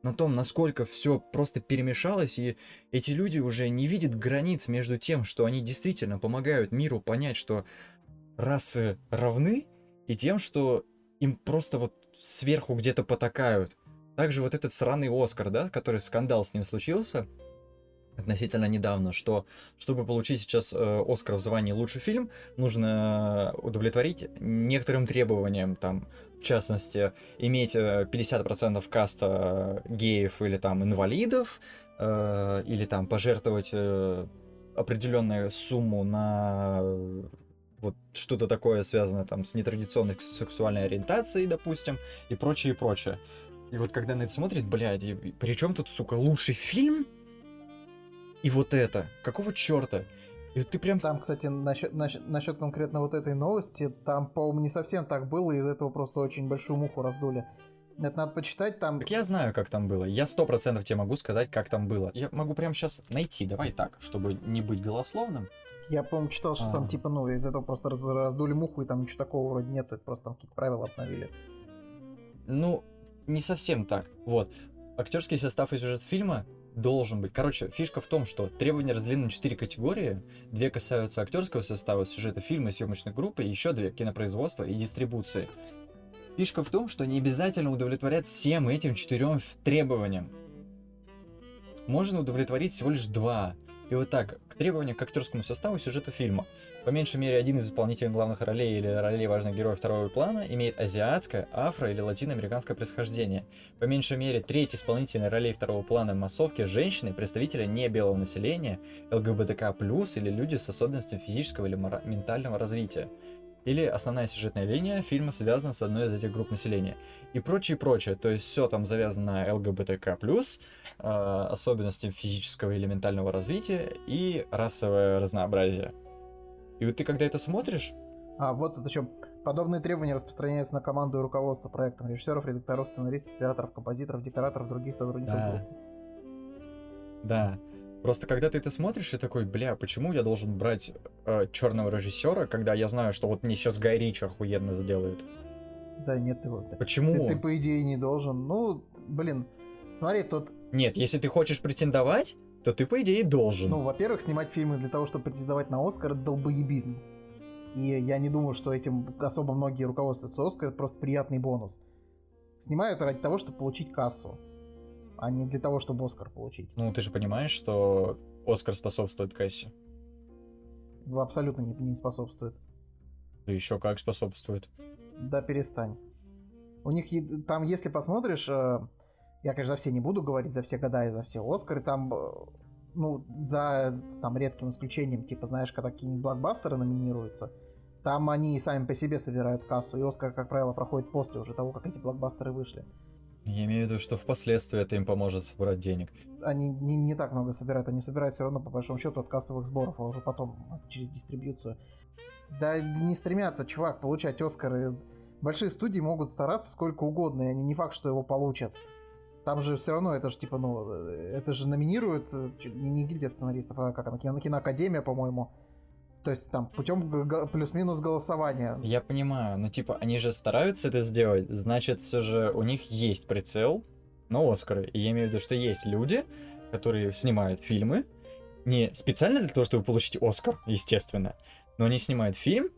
Speaker 2: На том, насколько все просто перемешалось, и эти люди уже не видят границ между тем, что они действительно помогают миру понять, что расы равны, и тем, что им просто вот сверху где-то потакают. Также вот этот сраный Оскар, да, который скандал с ним случился относительно недавно, что чтобы получить сейчас э, Оскар в звании лучший фильм, нужно удовлетворить некоторым требованиям, там, в частности, иметь 50% э, каста геев или там инвалидов, э, или там пожертвовать э, определенную сумму на вот что-то такое связано там с нетрадиционной сексуальной ориентацией, допустим, и прочее, и прочее. И вот когда на это смотрит, блядь, и, при чем тут, сука, лучший фильм? И вот это. Какого черта? И ты прям...
Speaker 1: Там, кстати, насчет, насчет, насчет конкретно вот этой новости, там, по-моему, не совсем так было, из этого просто очень большую муху раздули. Это надо почитать там.
Speaker 2: Так я знаю, как там было. Я сто процентов тебе могу сказать, как там было. Я могу прямо сейчас найти. Давай так, чтобы не быть голословным.
Speaker 1: Я, по-моему, читал, что а. там типа, ну, из этого просто раз, раздули муху, и там ничего такого вроде нет, это просто там какие-то правила обновили.
Speaker 2: Ну, не совсем так. Вот. Актерский состав и сюжет фильма должен быть. Короче, фишка в том, что требования разделены на четыре категории. Две касаются актерского состава, сюжета фильма, съемочной группы, и еще две кинопроизводства и дистрибуции. Фишка в том, что не обязательно удовлетворять всем этим четырем требованиям. Можно удовлетворить всего лишь два. И вот так, к требованиям к актерскому составу сюжета фильма. По меньшей мере, один из исполнителей главных ролей или ролей важных героев второго плана имеет азиатское, афро- или латиноамериканское происхождение. По меньшей мере, треть исполнителей ролей второго плана в массовке – женщины, представители не белого населения, ЛГБТК+, или люди с особенностями физического или ментального развития или основная сюжетная линия фильма связана с одной из этих групп населения. И прочее, прочее. То есть все там завязано на ЛГБТК+, э, особенности физического или ментального развития и расовое разнообразие. И вот ты когда это смотришь...
Speaker 1: А, вот это чем. Подобные требования распространяются на команду и руководство проектом, режиссеров, редакторов, сценаристов, операторов, композиторов, декораторов, других сотрудников
Speaker 2: да.
Speaker 1: группы.
Speaker 2: Да. Просто когда ты это смотришь, и такой, бля, почему я должен брать э, черного режиссера, когда я знаю, что вот мне сейчас Гай Рич охуенно сделают?
Speaker 1: Да нет, ты
Speaker 2: Почему?
Speaker 1: Ты, ты по идее не должен. Ну, блин, Смотри, тут,
Speaker 2: Нет, если ты хочешь претендовать, то ты, по идее, должен.
Speaker 1: ну, во-первых, снимать фильмы для того, чтобы претендовать на Оскар, это долбоебизм. И я не думаю, что этим особо многие руководствуются Оскар, это просто приятный бонус. Снимают ради того, чтобы получить кассу, а не для того, чтобы Оскар получить.
Speaker 2: Ну, ты же понимаешь, что Оскар способствует кассе.
Speaker 1: Абсолютно не, не способствует.
Speaker 2: Да еще как способствует.
Speaker 1: Да перестань. У них там, если посмотришь, э, я, конечно, за все не буду говорить, за все года и за все Оскары, там, э, ну, за там редким исключением, типа, знаешь, когда какие-нибудь блокбастеры номинируются, там они сами по себе собирают кассу, и Оскар, как правило, проходит после уже того, как эти блокбастеры вышли.
Speaker 2: Я имею в виду, что впоследствии это им поможет собрать денег.
Speaker 1: Они не, не так много собирают, они собирают все равно, по большому счету, от кассовых сборов, а уже потом через дистрибьюцию. Да не стремятся, чувак, получать Оскары. Большие студии могут стараться сколько угодно, и они не факт, что его получат. Там же все равно, это же типа, ну, э, это же номинируют, э, не, не гильдия сценаристов, а как она, кино, киноакадемия, по-моему. То есть там путем плюс-минус голосования.
Speaker 2: Я понимаю, но типа они же стараются это сделать, значит, все же у них есть прицел на Оскары. И я имею в виду, что есть люди, которые снимают фильмы, не специально для того, чтобы получить Оскар, естественно, но они снимают фильм,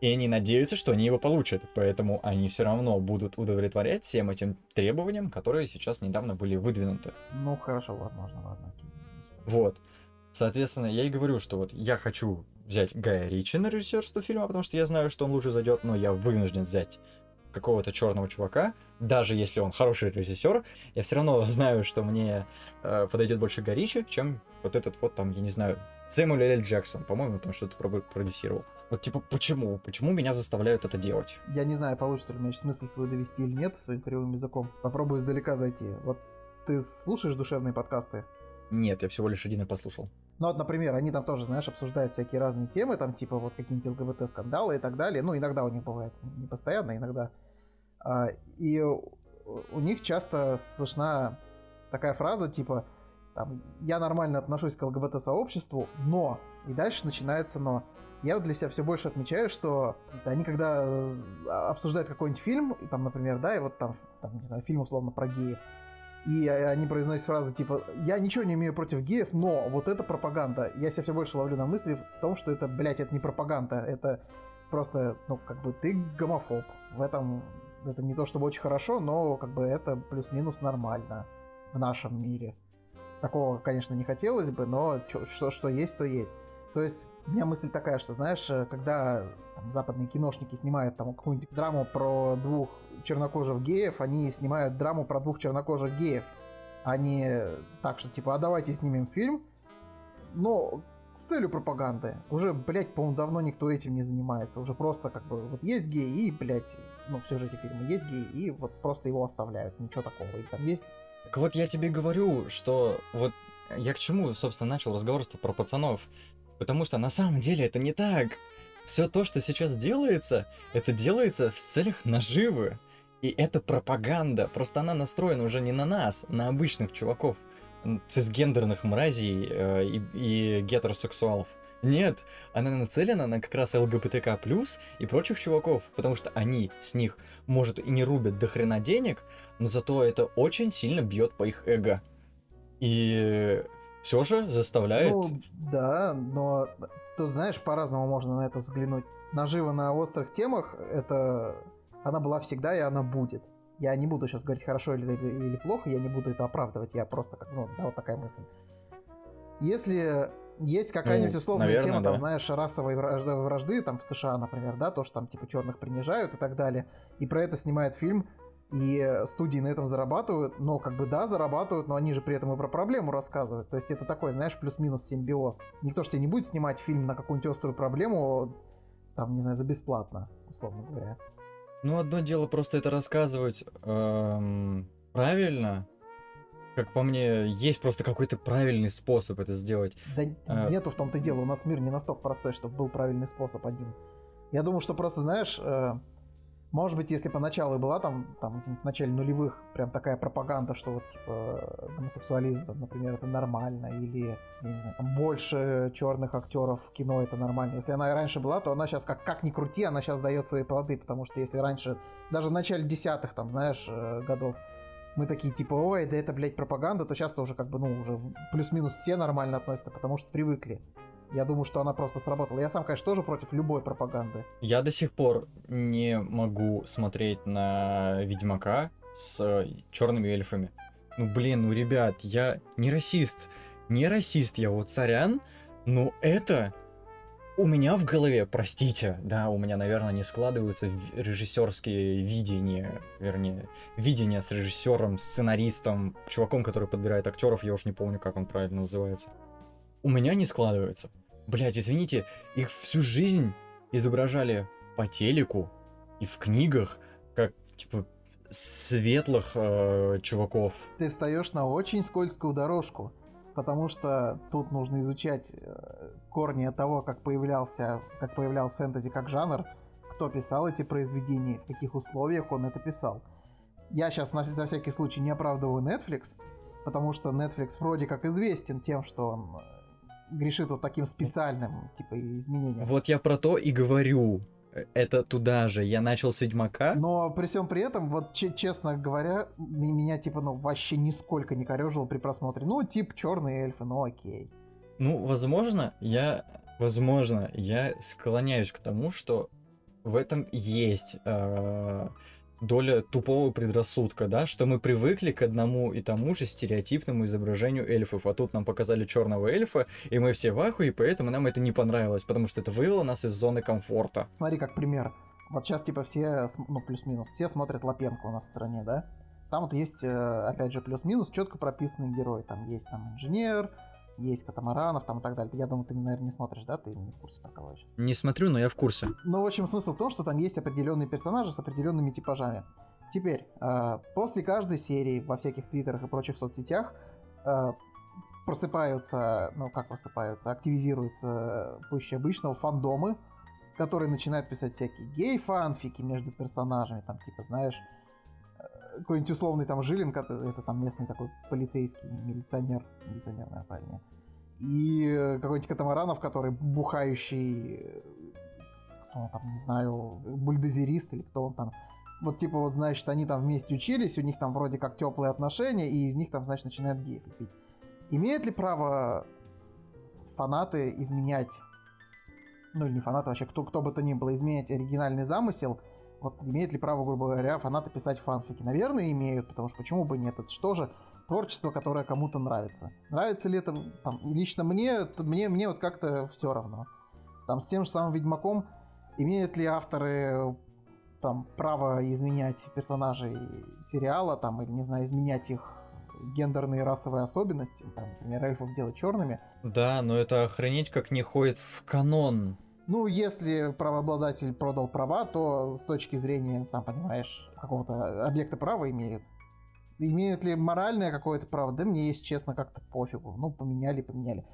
Speaker 2: и они надеются, что они его получат. Поэтому они все равно будут удовлетворять всем этим требованиям, которые сейчас недавно были выдвинуты.
Speaker 1: Ну, хорошо, возможно, ладно.
Speaker 2: Вот. Соответственно, я и говорю, что вот я хочу взять Гая Ричи на режиссерство фильма, потому что я знаю, что он лучше зайдет, но я вынужден взять какого-то черного чувака, даже если он хороший режиссер, я все равно знаю, что мне э, подойдет больше Гай Ричи, чем вот этот вот там, я не знаю, Сэмюэл Л. Джексон, по-моему, там что-то про- продюсировал. Вот типа, почему? Почему меня заставляют это делать?
Speaker 1: Я не знаю, получится ли у меня смысл свой довести или нет своим кривым языком. Попробую издалека зайти. Вот ты слушаешь душевные подкасты?
Speaker 2: Нет, я всего лишь один и послушал.
Speaker 1: Ну вот, например, они там тоже, знаешь, обсуждают всякие разные темы, там типа вот какие-нибудь ЛГБТ-скандалы и так далее. Ну, иногда у них бывает, не постоянно, иногда. А, и у них часто слышна такая фраза типа там, я нормально отношусь к ЛГБТ-сообществу, но... И дальше начинается но. Я вот для себя все больше отмечаю, что они когда э, обсуждают какой-нибудь фильм, и там, например, да, и вот там, там, не знаю, фильм условно про геев, и они произносят фразы типа «Я ничего не имею против геев, но вот это пропаганда». Я себя все больше ловлю на мысли в том, что это, блядь, это не пропаганда, это просто, ну, как бы ты гомофоб. В этом это не то чтобы очень хорошо, но как бы это плюс-минус нормально в нашем мире. Такого, конечно, не хотелось бы, но что, что есть, то есть. То есть, у меня мысль такая, что, знаешь, э, когда там, западные киношники снимают там какую-нибудь драму про двух чернокожих геев, они снимают драму про двух чернокожих геев. А не так, что типа, а давайте снимем фильм, но с целью пропаганды. Уже, блядь, по-моему, давно никто этим не занимается. Уже просто как бы вот есть гей и, блядь, ну, в сюжете фильма есть гей, и вот просто его оставляют. Ничего такого. И там есть
Speaker 2: Так вот я тебе говорю, что вот я к чему, собственно, начал разговор про пацанов. Потому что на самом деле это не так. Все то, что сейчас делается, это делается в целях наживы. И это пропаганда. Просто она настроена уже не на нас, на обычных чуваков, цисгендерных мразей э, и, и гетеросексуалов. Нет, она нацелена на как раз ЛГБТК+, и прочих чуваков, потому что они с них, может, и не рубят до хрена денег, но зато это очень сильно бьет по их эго. И все же заставляет...
Speaker 1: Ну, да, но тут, знаешь, по-разному можно на это взглянуть. Нажива на острых темах, это... Она была всегда, и она будет. Я не буду сейчас говорить, хорошо или, или, или плохо, я не буду это оправдывать, я просто как, ну, да, вот такая мысль. Если есть какая-нибудь
Speaker 2: Ну,
Speaker 1: условная
Speaker 2: наверное,
Speaker 1: тема, там,
Speaker 2: да.
Speaker 1: знаешь, расовой вражды, вражды, там, в США, например, да, то, что там, типа, черных принижают и так далее, и про это снимает фильм, и э, студии на этом зарабатывают, но как бы да, зарабатывают, но они же при этом и про проблему рассказывают. То есть это такой, знаешь, плюс-минус симбиоз. Никто же тебе не будет снимать фильм на какую-нибудь острую проблему, там, не знаю, за бесплатно, условно говоря.
Speaker 2: Ну, одно дело просто это рассказывать эм, правильно. Как по мне, есть просто какой-то правильный способ это сделать.
Speaker 1: Да
Speaker 2: А.
Speaker 1: нету в том-то дело, у нас мир не настолько простой, чтобы был правильный способ один. Я думаю, что просто, знаешь, э, может быть, если поначалу и была там, там в начале нулевых прям такая пропаганда, что вот, типа, гомосексуализм, там, например, это нормально, или, я не знаю, там больше черных актеров в кино это нормально. Если она и раньше была, то она сейчас, как, как ни крути, она сейчас дает свои плоды, потому что если раньше, даже в начале десятых, там, знаешь, э, годов, мы такие типа, ой, да это, блядь, пропаганда, то часто уже как бы, ну, уже плюс-минус все нормально относятся, потому что привыкли. Я думаю, что она просто сработала. Я сам, конечно, тоже против любой пропаганды.
Speaker 2: Я до сих пор не могу смотреть на Ведьмака с черными эльфами. Ну, блин, ну, ребят, я не расист. Не расист, я вот царян, но это у меня в голове, простите, да, у меня, наверное, не складываются режиссерские видения, вернее, видения с режиссером, сценаристом, чуваком, который подбирает актеров, я уж не помню, как он правильно называется. У меня не складывается. Блять, извините, их всю жизнь изображали по телеку и в книгах, как, типа, светлых э, чуваков.
Speaker 1: Ты встаешь на очень скользкую дорожку потому что тут нужно изучать э, корни того, как появлялся, как появлялся фэнтези как жанр, кто писал эти произведения, в каких условиях он это писал. Я сейчас на, всякий случай не оправдываю Netflix, потому что Netflix вроде как известен тем, что он э, грешит вот таким специальным типа изменением.
Speaker 2: Вот я про то и говорю это туда же. Я начал с Ведьмака.
Speaker 1: Но при всем при этом, вот честно говоря, меня типа, ну, вообще нисколько не корежило при просмотре. Ну, тип черные эльфы, ну окей.
Speaker 2: Ну, возможно, я, возможно, я склоняюсь к тому, что в этом есть э, доля тупого предрассудка, да, что мы привыкли к одному и тому же стереотипному изображению эльфов, а тут нам показали черного эльфа, и мы все в ахуе, поэтому нам это не понравилось, потому что это вывело нас из зоны комфорта.
Speaker 1: Смотри, как пример. Вот сейчас типа все, ну плюс-минус, все смотрят Лапенко у нас в стране, да? Там вот есть, э, опять же, плюс-минус четко прописанные герои. Там есть там инженер, есть катамаранов там и так далее. Я думаю, ты, наверное, не смотришь, да? Ты не в курсе про кого сейчас?
Speaker 2: Не смотрю, но я в курсе.
Speaker 1: Ну, в общем, смысл в том, что там есть определенные персонажи с определенными типажами. Теперь, э, после каждой серии во всяких твиттерах и прочих соцсетях э, просыпаются, ну как просыпаются, активизируются пуще обычного фандомы, которые начинают писать всякие гей-фанфики между персонажами, там типа, знаешь, какой-нибудь условный там Жилин, это, это там местный такой полицейский милиционер, милиционер, наверное, правильнее. И какой-нибудь Катамаранов, который бухающий, кто он там, не знаю, бульдозерист или кто он там. Вот типа вот, значит, они там вместе учились, у них там вроде как теплые отношения, и из них там, значит, начинают геи пить. Имеют ли право фанаты изменять, ну или не фанаты, вообще кто, кто бы то ни было, изменять оригинальный замысел – вот имеет ли право, грубо говоря, фанаты писать фанфики? Наверное, имеют, потому что почему бы нет? Это что же творчество, которое кому-то нравится. Нравится ли это там, лично мне, мне, мне вот как-то все равно. Там с тем же самым Ведьмаком имеют ли авторы там право изменять персонажей сериала, там, или, не знаю, изменять их гендерные расовые особенности, там, например, эльфов делать черными.
Speaker 2: Да, но это охренеть как не ходит в канон
Speaker 1: ну, если правообладатель продал права, то с точки зрения, сам понимаешь, какого-то объекта права имеют. Имеют ли моральное какое-то право? Да мне, если честно, как-то пофигу. Ну, поменяли, поменяли.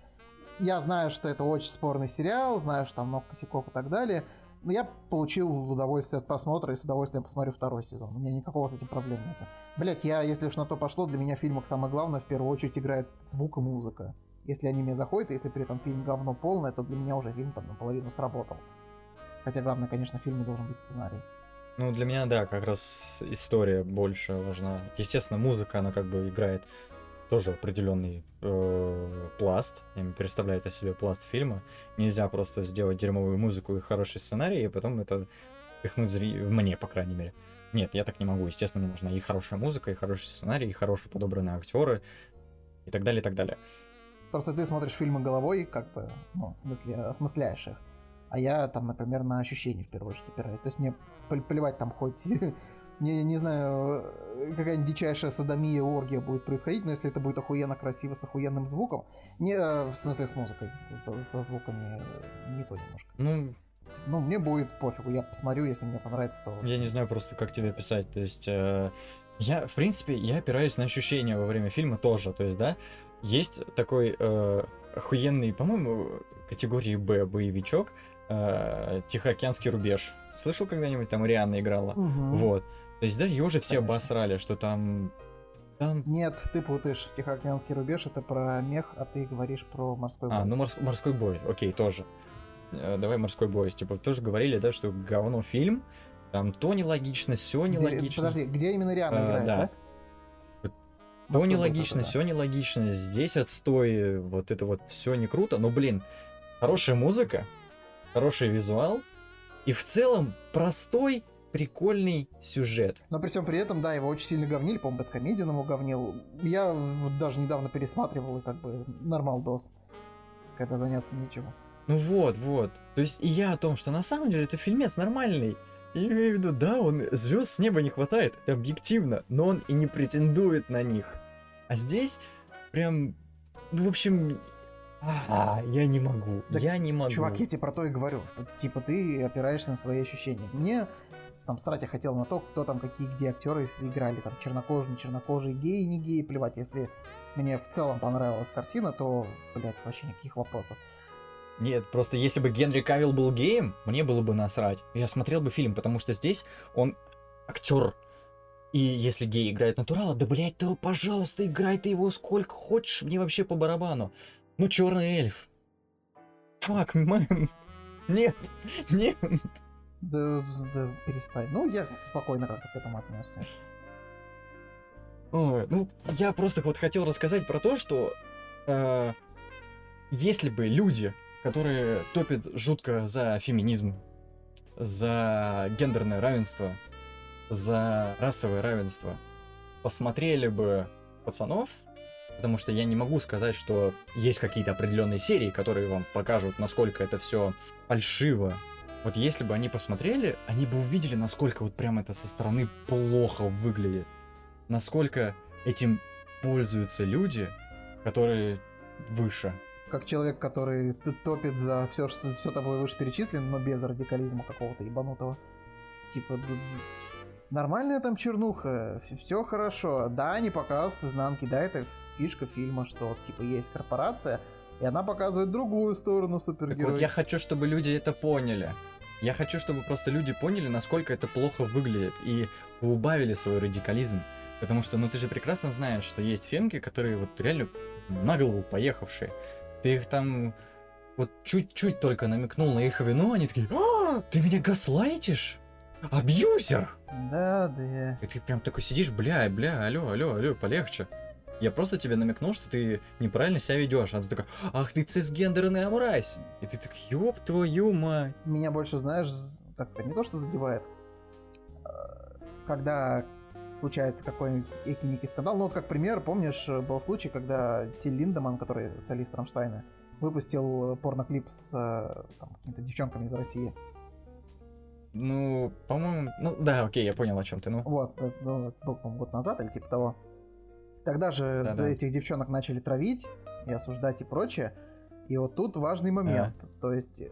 Speaker 1: Я знаю, что это очень спорный сериал, знаю, что там много косяков и так далее. Но я получил удовольствие от просмотра и с удовольствием посмотрю второй сезон. У меня никакого с этим проблем нет. Блять, я, если уж на то пошло, для меня в фильмах самое главное в первую очередь играет звук и музыка. Если они мне заходят, и если при этом фильм говно полное, то для меня уже фильм там наполовину сработал. Хотя главное, конечно, в фильме должен быть сценарий.
Speaker 2: Ну, для меня, да, как раз история больше важна. Естественно, музыка, она как бы играет тоже определенный э, пласт, представляет о себе пласт фильма. Нельзя просто сделать дерьмовую музыку и хороший сценарий, и потом это пихнуть зри... мне, по крайней мере. Нет, я так не могу. Естественно, мне нужна и хорошая музыка, и хороший сценарий, и хорошие подобранные актеры, и так далее, и так далее.
Speaker 1: Просто ты смотришь фильмы головой, как бы, ну, в смысле, осмысляешь их. А я там, например, на ощущения в первую очередь опираюсь. То есть мне плевать там хоть не, не знаю, какая-нибудь дичайшая садомия, оргия будет происходить, но если это будет охуенно красиво с охуенным звуком, не, э, в смысле с музыкой, со, со звуками не то немножко.
Speaker 2: Ну,
Speaker 1: ну, мне будет пофигу, я посмотрю, если мне понравится, то...
Speaker 2: Я не знаю просто, как тебе писать, то есть... Э, я, в принципе, я опираюсь на ощущения во время фильма тоже, то есть, да, есть такой э, охуенный, по-моему, категории Б боевичок э, Тихоокеанский рубеж. Слышал когда-нибудь там Рианна играла? Угу. Вот. То есть, да, ее уже все обосрали, что там
Speaker 1: там... Нет, ты путаешь. Тихоокеанский рубеж это про мех, а ты говоришь про морской
Speaker 2: бой. А, ну морс... морской бой, окей, тоже. Э, давай морской бой. Типа, тоже говорили, да, что говно фильм, там то нелогично, все нелогично.
Speaker 1: Где... Подожди, где именно Риана а, играет, да? да?
Speaker 2: То
Speaker 1: Насколько
Speaker 2: нелогично,
Speaker 1: это, да.
Speaker 2: все нелогично, здесь отстой, вот это вот все не круто. Но, блин, хорошая музыка, хороший визуал и в целом простой, прикольный сюжет.
Speaker 1: Но при всем при этом, да, его очень сильно говнили, по-моему, Бэткомедиан его говнил. Я вот даже недавно пересматривал, и как бы нормал дос, когда заняться нечего.
Speaker 2: Ну вот, вот. То есть и я о том, что на самом деле это фильмец нормальный. Я имею в виду, да, он звезд с неба не хватает, это объективно, но он и не претендует на них. А здесь прям, ну, в общем, а, я не могу,
Speaker 1: Так,
Speaker 2: я не могу.
Speaker 1: Чувак, я тебе про то и говорю. Типа ты опираешься на свои ощущения. Мне там срать я хотел на то, кто там какие где актеры сыграли, там чернокожие, не чернокожие, геи, не геи, плевать. Если мне в целом понравилась картина, то, блядь, вообще никаких вопросов.
Speaker 2: Нет, просто если бы Генри Кавилл был геем, мне было бы насрать. Я смотрел бы фильм, потому что здесь он актер. И если гей играет натурала, да блять, то пожалуйста, играй ты его сколько хочешь, мне вообще по барабану. Ну, черный эльф. Фак, мэн. Нет, нет.
Speaker 1: Да, да перестань. Ну, я спокойно как-то к этому отнесся.
Speaker 2: Ой, ну, я просто вот хотел рассказать про то, что э, если бы люди, которые топят жутко за феминизм, за гендерное равенство, за расовое равенство, посмотрели бы пацанов, потому что я не могу сказать, что есть какие-то определенные серии, которые вам покажут, насколько это все фальшиво. Вот если бы они посмотрели, они бы увидели, насколько вот прям это со стороны плохо выглядит насколько этим пользуются люди, которые выше.
Speaker 1: Как человек, который топит за все, что все тобой вышеперечислено, но без радикализма какого-то ебанутого. Типа, нормальная там чернуха, все хорошо. Да, они показывают изнанки, да, это фишка фильма, что типа есть корпорация, и она показывает другую сторону супергероя.
Speaker 2: вот я хочу, чтобы люди это поняли. Я хочу, чтобы просто люди поняли, насколько это плохо выглядит, и поубавили свой радикализм. Потому что, ну ты же прекрасно знаешь, что есть фемки, которые вот реально на голову поехавшие. Ты их там вот чуть-чуть только намекнул на их вину, они такие, а, ты меня гаслайтишь? Абьюзер!
Speaker 1: Да, да.
Speaker 2: И ты прям такой сидишь, бля, бля, алло, алло, алло, полегче. Я просто тебе намекнул, что ты неправильно себя ведешь. А ты такой, ах ты цисгендерная мразь. И ты так, ёб твою мать.
Speaker 1: Меня больше, знаешь, как сказать, не то, что задевает, а, когда случается какой-нибудь некий, некий скандал. Ну вот как пример, помнишь, был случай, когда Тиль Линдеман, который солист Рамштайна, выпустил порноклип с э, там, какими-то девчонками из России.
Speaker 2: Ну, по-моему, ну да, окей, я понял, о чем ты. Ну,
Speaker 1: Вот, э, ну, это был, по-моему, год назад или типа того. Тогда же
Speaker 2: Да-да.
Speaker 1: этих девчонок начали травить и осуждать и прочее. И вот тут важный момент. То есть э,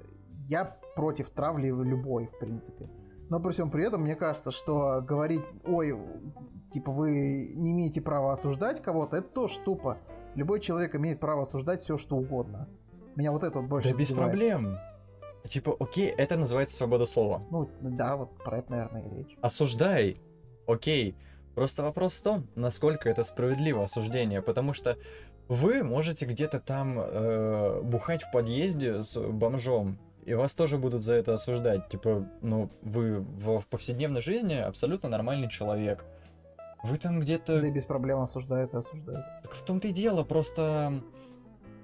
Speaker 1: я против травли любой, в принципе. Но при всем при этом, мне кажется, что говорить, ой, типа вы не имеете права осуждать кого-то, это тоже тупо. Любой человек имеет право осуждать все, что угодно. Меня вот это вот больше
Speaker 2: да без
Speaker 1: задевает.
Speaker 2: проблем. Типа, окей, это называется свобода слова.
Speaker 1: Ну, да, вот про это, наверное, и речь.
Speaker 2: Осуждай, окей. Просто вопрос в том, насколько это справедливо осуждение, потому что вы можете где-то там э, бухать в подъезде с бомжом, и вас тоже будут за это осуждать. Типа, ну, вы в, в повседневной жизни абсолютно нормальный человек. Вы там где-то...
Speaker 1: Да и без проблем осуждают и осуждают.
Speaker 2: Так в том-то и дело, просто...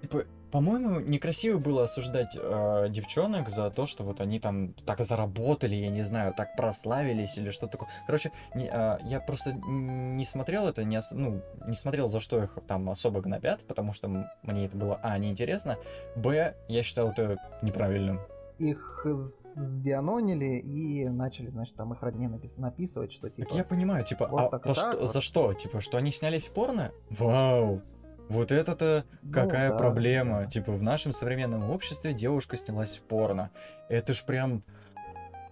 Speaker 2: Типа, по-моему, некрасиво было осуждать э, девчонок за то, что вот они там так заработали, я не знаю, так прославились или что-то такое. Короче, не, э, я просто не смотрел это, не, ос- ну, не смотрел, за что их там особо гнобят, потому что мне это было, а, неинтересно, б, я считал это неправильным.
Speaker 1: Их сдианонили и начали, значит, там их родне напис- написывать, что типа...
Speaker 2: Так я понимаю, типа,
Speaker 1: вот
Speaker 2: а
Speaker 1: так
Speaker 2: по
Speaker 1: так
Speaker 2: что-
Speaker 1: вот.
Speaker 2: за что? Типа, что они снялись в порно? Вау! Вот это-то
Speaker 1: ну
Speaker 2: какая
Speaker 1: да,
Speaker 2: проблема?
Speaker 1: да.
Speaker 2: Типа, в нашем современном обществе девушка снялась в порно. Это ж прям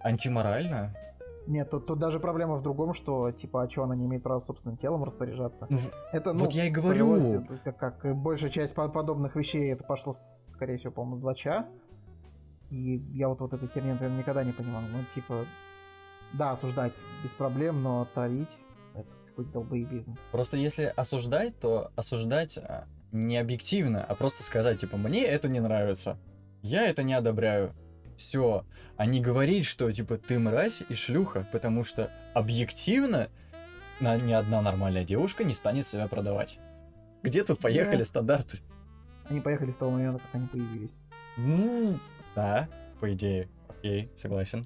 Speaker 2: антиморально.
Speaker 1: Нет, тут, тут даже проблема в другом, что, типа, а что она не имеет права собственным телом распоряжаться?
Speaker 2: Ну,
Speaker 1: Это, ну,
Speaker 2: вот я и говорю.
Speaker 1: это как, как большая часть по- подобных вещей, это пошло, скорее всего, по-моему, с 2 И я вот, вот этой херни, например, никогда не понимал. Ну, типа, да, осуждать без проблем, но травить какой-то долбоебизм.
Speaker 2: Просто если осуждать, то осуждать а, не объективно, а просто сказать, типа, мне это не нравится. Я это не одобряю. Все. А не говорить, что, типа, ты мразь и шлюха, потому что объективно ни одна нормальная девушка не станет себя продавать. Где тут поехали
Speaker 1: Да.
Speaker 2: стандарты?
Speaker 1: Они поехали с того момента, как они появились.
Speaker 2: Ну, да, по идее. Окей, согласен.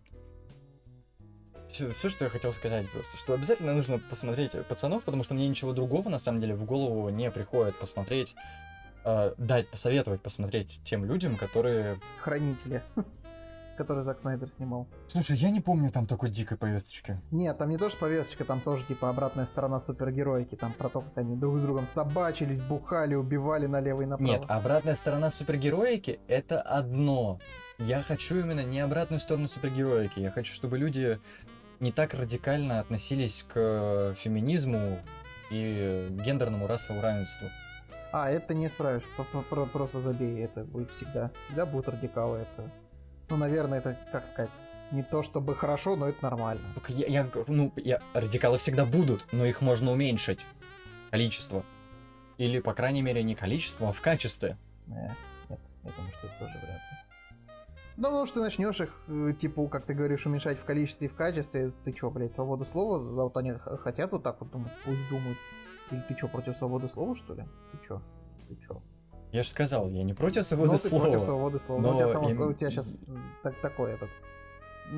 Speaker 2: Все, что я хотел сказать просто, что обязательно нужно посмотреть пацанов, потому что мне ничего другого на самом деле в голову не приходит посмотреть, э, дать, посоветовать посмотреть тем людям, которые...
Speaker 1: Хранители, который Зак Снайдер снимал.
Speaker 2: Слушай, я не помню там такой дикой повесточки.
Speaker 1: Нет, там не то, что повесточка, там тоже типа обратная сторона супергероики, там про то, как они друг с другом собачились, бухали, убивали налево и направо.
Speaker 2: Нет, обратная сторона супергероики — это одно. Я хочу именно не обратную сторону супергероики. Я хочу, чтобы люди не так радикально относились к феминизму и гендерному расовому равенству.
Speaker 1: А, это не про- просто забей, это будет всегда. Всегда будут радикалы, это... Ну, наверное, это, как сказать, не то чтобы хорошо, но это нормально.
Speaker 2: Только я, я, ну, я, радикалы всегда будут, но их можно уменьшить. Количество. Или, по крайней мере, не количество, а в качестве.
Speaker 1: Э, Нет, я думаю, что это тоже вряд ли. Ну, потому что ты начнешь их, э, типа, как ты говоришь, уменьшать в количестве и в качестве. Ты чё, блядь, свободу слова? Вот они хотят вот так вот думать, пусть думают. Ты, ты чё, против свободы слова, что ли? Ты чё? Ты чё?
Speaker 2: Я же сказал, я не против свободы
Speaker 1: ну,
Speaker 2: слова.
Speaker 1: против свободы слова. Ну, у
Speaker 2: но
Speaker 1: тебя, само-
Speaker 2: им-
Speaker 1: у тебя сейчас так, такое этот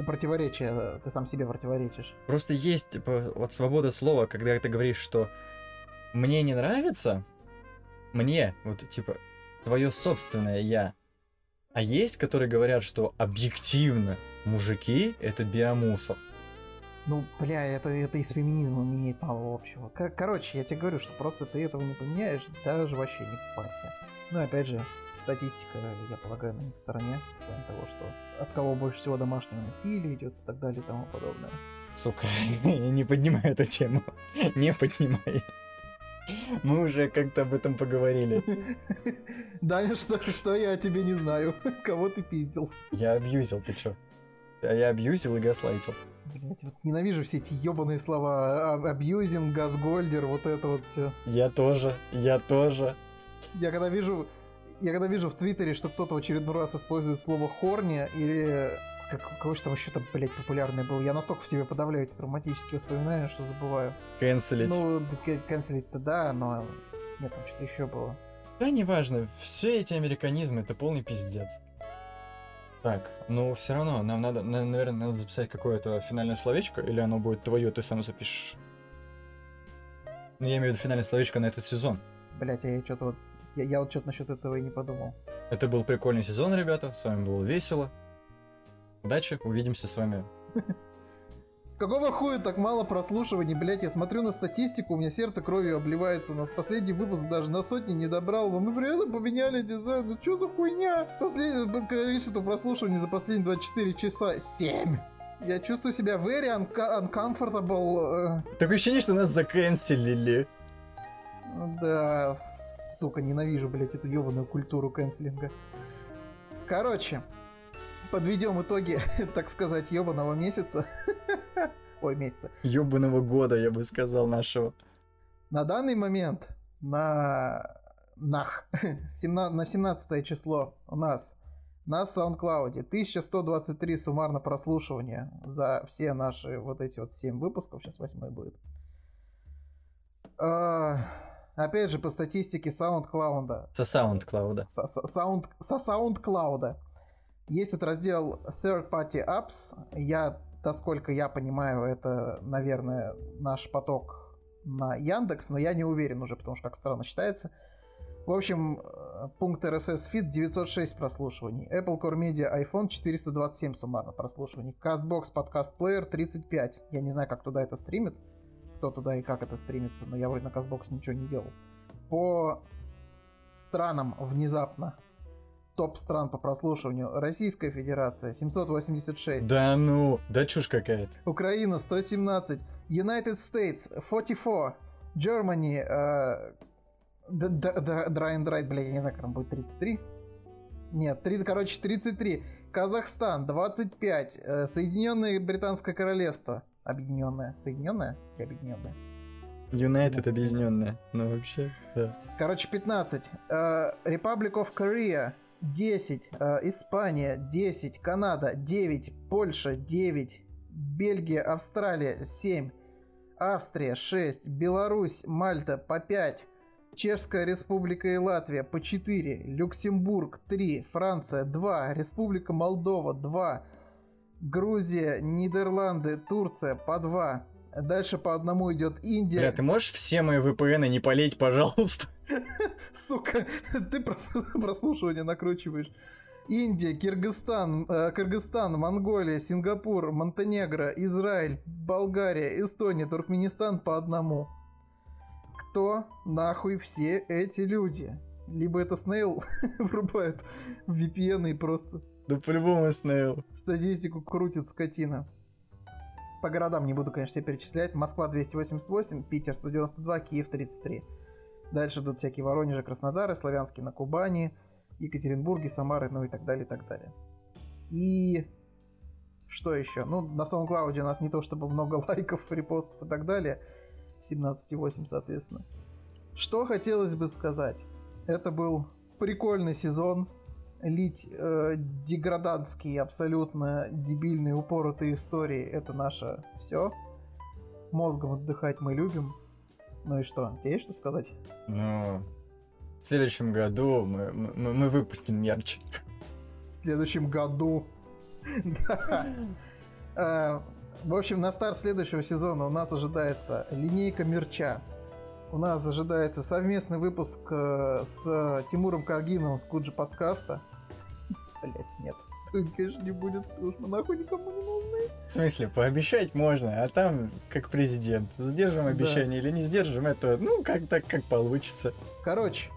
Speaker 1: противоречие, ты сам себе противоречишь.
Speaker 2: Просто есть, типа, вот свобода слова, когда ты говоришь, что мне не нравится, мне, вот, типа, твое собственное я. А есть, которые говорят, что объективно мужики — это биомусор.
Speaker 1: Ну, бля, это, это и с феминизмом имеет мало общего. Короче, я тебе говорю, что просто ты этого не поменяешь, даже вообще не парься. Ну опять же, статистика, я полагаю, на их стороне, в плане того, что от кого больше всего домашнего насилия идет и так далее и тому подобное.
Speaker 2: Сука, я не поднимаю эту тему. Не поднимай. Мы уже как-то об этом поговорили.
Speaker 1: Даня, что, что я о тебе не знаю? Кого ты пиздил?
Speaker 2: Я абьюзил, ты чё? А Я абьюзил и гаслайтил.
Speaker 1: Блять, вот ненавижу все эти ебаные слова. А- Абьюзинг, газгольдер, вот это вот все.
Speaker 2: Я тоже, я тоже.
Speaker 1: Я когда вижу, я когда вижу в Твиттере, что кто-то в очередной раз использует слово хорни или как, какое же там еще-то, блядь, популярное было, я настолько в себе подавляю эти травматические воспоминания, что забываю.
Speaker 2: Канцелить.
Speaker 1: Ну, канцелить-то да, но нет, там что-то еще было.
Speaker 2: Да, неважно, все эти американизмы это полный пиздец. Так, ну все равно, нам надо, на- наверное, надо записать какое-то финальное словечко, или оно будет твое, ты сам запишешь. Ну, я имею в виду финальное словечко на этот сезон.
Speaker 1: Блять, я что-то вот, я, я вот что-то насчет этого и не подумал.
Speaker 2: Это был прикольный сезон, ребята, с вами было весело. Удачи, увидимся с вами.
Speaker 1: Какого хуя так мало прослушиваний, блять? Я смотрю на статистику, у меня сердце кровью обливается. У нас последний выпуск даже на сотни не добрал, мы при этом поменяли дизайн. Ну что за хуйня? Последнее количество прослушиваний за последние 24 часа 7. Я чувствую себя very unco- uncomfortable. э,
Speaker 2: Такое ощущение, что нас заканцелили.
Speaker 1: Да, сука, ненавижу, блять, эту ебаную культуру канцелинга. Короче, подведем итоги, так сказать, ебаного месяца. Ой, месяца.
Speaker 2: Ёбаного года, я бы сказал, нашего.
Speaker 1: На данный момент, на, нах, на 17 число у нас на SoundCloud 1123 суммарно прослушивания за все наши вот эти вот 7 выпусков, сейчас восьмой будет. А, опять же, по статистике SoundCloud,
Speaker 2: Со SoundCloud.
Speaker 1: со, со- саунд, со SoundCloud есть этот раздел Third Party Apps. Я, насколько я понимаю, это, наверное, наш поток на Яндекс, но я не уверен уже, потому что как странно считается. В общем, э, пункт RSS Feed 906 прослушиваний. Apple Core Media iPhone 427 суммарно прослушиваний. CastBox Podcast Player 35. Я не знаю, как туда это стримит. Кто туда и как это стримится, но я вроде на CastBox ничего не делал. По странам внезапно. Топ стран по прослушиванию. Российская Федерация 786.
Speaker 2: Да ну, да чушь какая-то.
Speaker 1: Украина 117, United States 44, Germany, э, д- д- д- Dry and Dry, бля, я не знаю, как там будет 33. Нет, 30, короче, 33. Казахстан 25, э, Соединенное Британское Королевство. Объединенное. Соединенное или объединенное?
Speaker 2: Юнайтед объединенная. Ну вообще, да.
Speaker 1: Короче, 15. Э, Republic of Korea 10. э, Испания 10. Канада 9. Польша 9. Бельгия, Австралия 7. Австрия 6, Беларусь, Мальта по 5, Чешская республика и Латвия по 4, Люксембург 3, Франция 2, Республика Молдова 2, Грузия, Нидерланды, Турция по 2. Дальше по одному идет Индия.
Speaker 2: Бля, ты можешь все мои VPN не полить, пожалуйста?
Speaker 1: Сука, ты прослушивание накручиваешь. Индия, Киргизстан, э, Кыргызстан, Монголия, Сингапур, Монтенегро, Израиль, Болгария, Эстония, Туркменистан по одному. Кто нахуй все эти люди? Либо это Снейл врубает VPN и просто...
Speaker 2: Да по-любому Снейл.
Speaker 1: Статистику крутит скотина. По городам не буду, конечно, все перечислять. Москва 288, Питер 192, Киев 33. Дальше идут всякие Воронежи, Краснодары, Славянский на Кубани, Екатеринбурге, Самары, ну и так далее, и так далее. И что еще? Ну, на SoundCloud у нас не то чтобы много лайков, репостов и так далее. 17,8, соответственно. Что хотелось бы сказать? Это был прикольный сезон. Лить э, деградантские, абсолютно дебильные, упоротые истории. Это наше все. Мозгом отдыхать мы любим. Ну и что? Тебе есть что сказать?
Speaker 2: Ну, в следующем году мы, мы, мы выпустим мерч.
Speaker 1: В следующем году. Да. Э, в общем, на старт следующего сезона у нас ожидается линейка мерча. У нас ожидается совместный выпуск э, с Тимуром Каргиновым с Куджи подкаста. Блять, нет. Конечно, не будет, потому что нахуй никому не нужны.
Speaker 2: В смысле, пообещать можно, а там как президент. Сдержим обещание да. или не сдержим, это, ну, как так, как получится.
Speaker 1: Короче,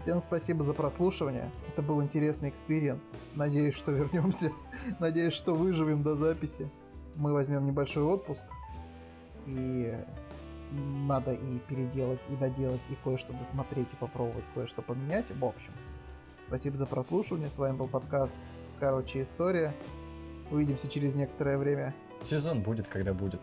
Speaker 1: всем спасибо за прослушивание. Это был интересный experience. Надеюсь, что вернемся. Надеюсь, что выживем до записи. Мы возьмем небольшой отпуск. И надо и переделать, и доделать, и кое-что досмотреть, и попробовать кое-что поменять. В общем, спасибо за прослушивание. С вами был подкаст Короче, история. Увидимся через некоторое время.
Speaker 2: Сезон будет, когда будет.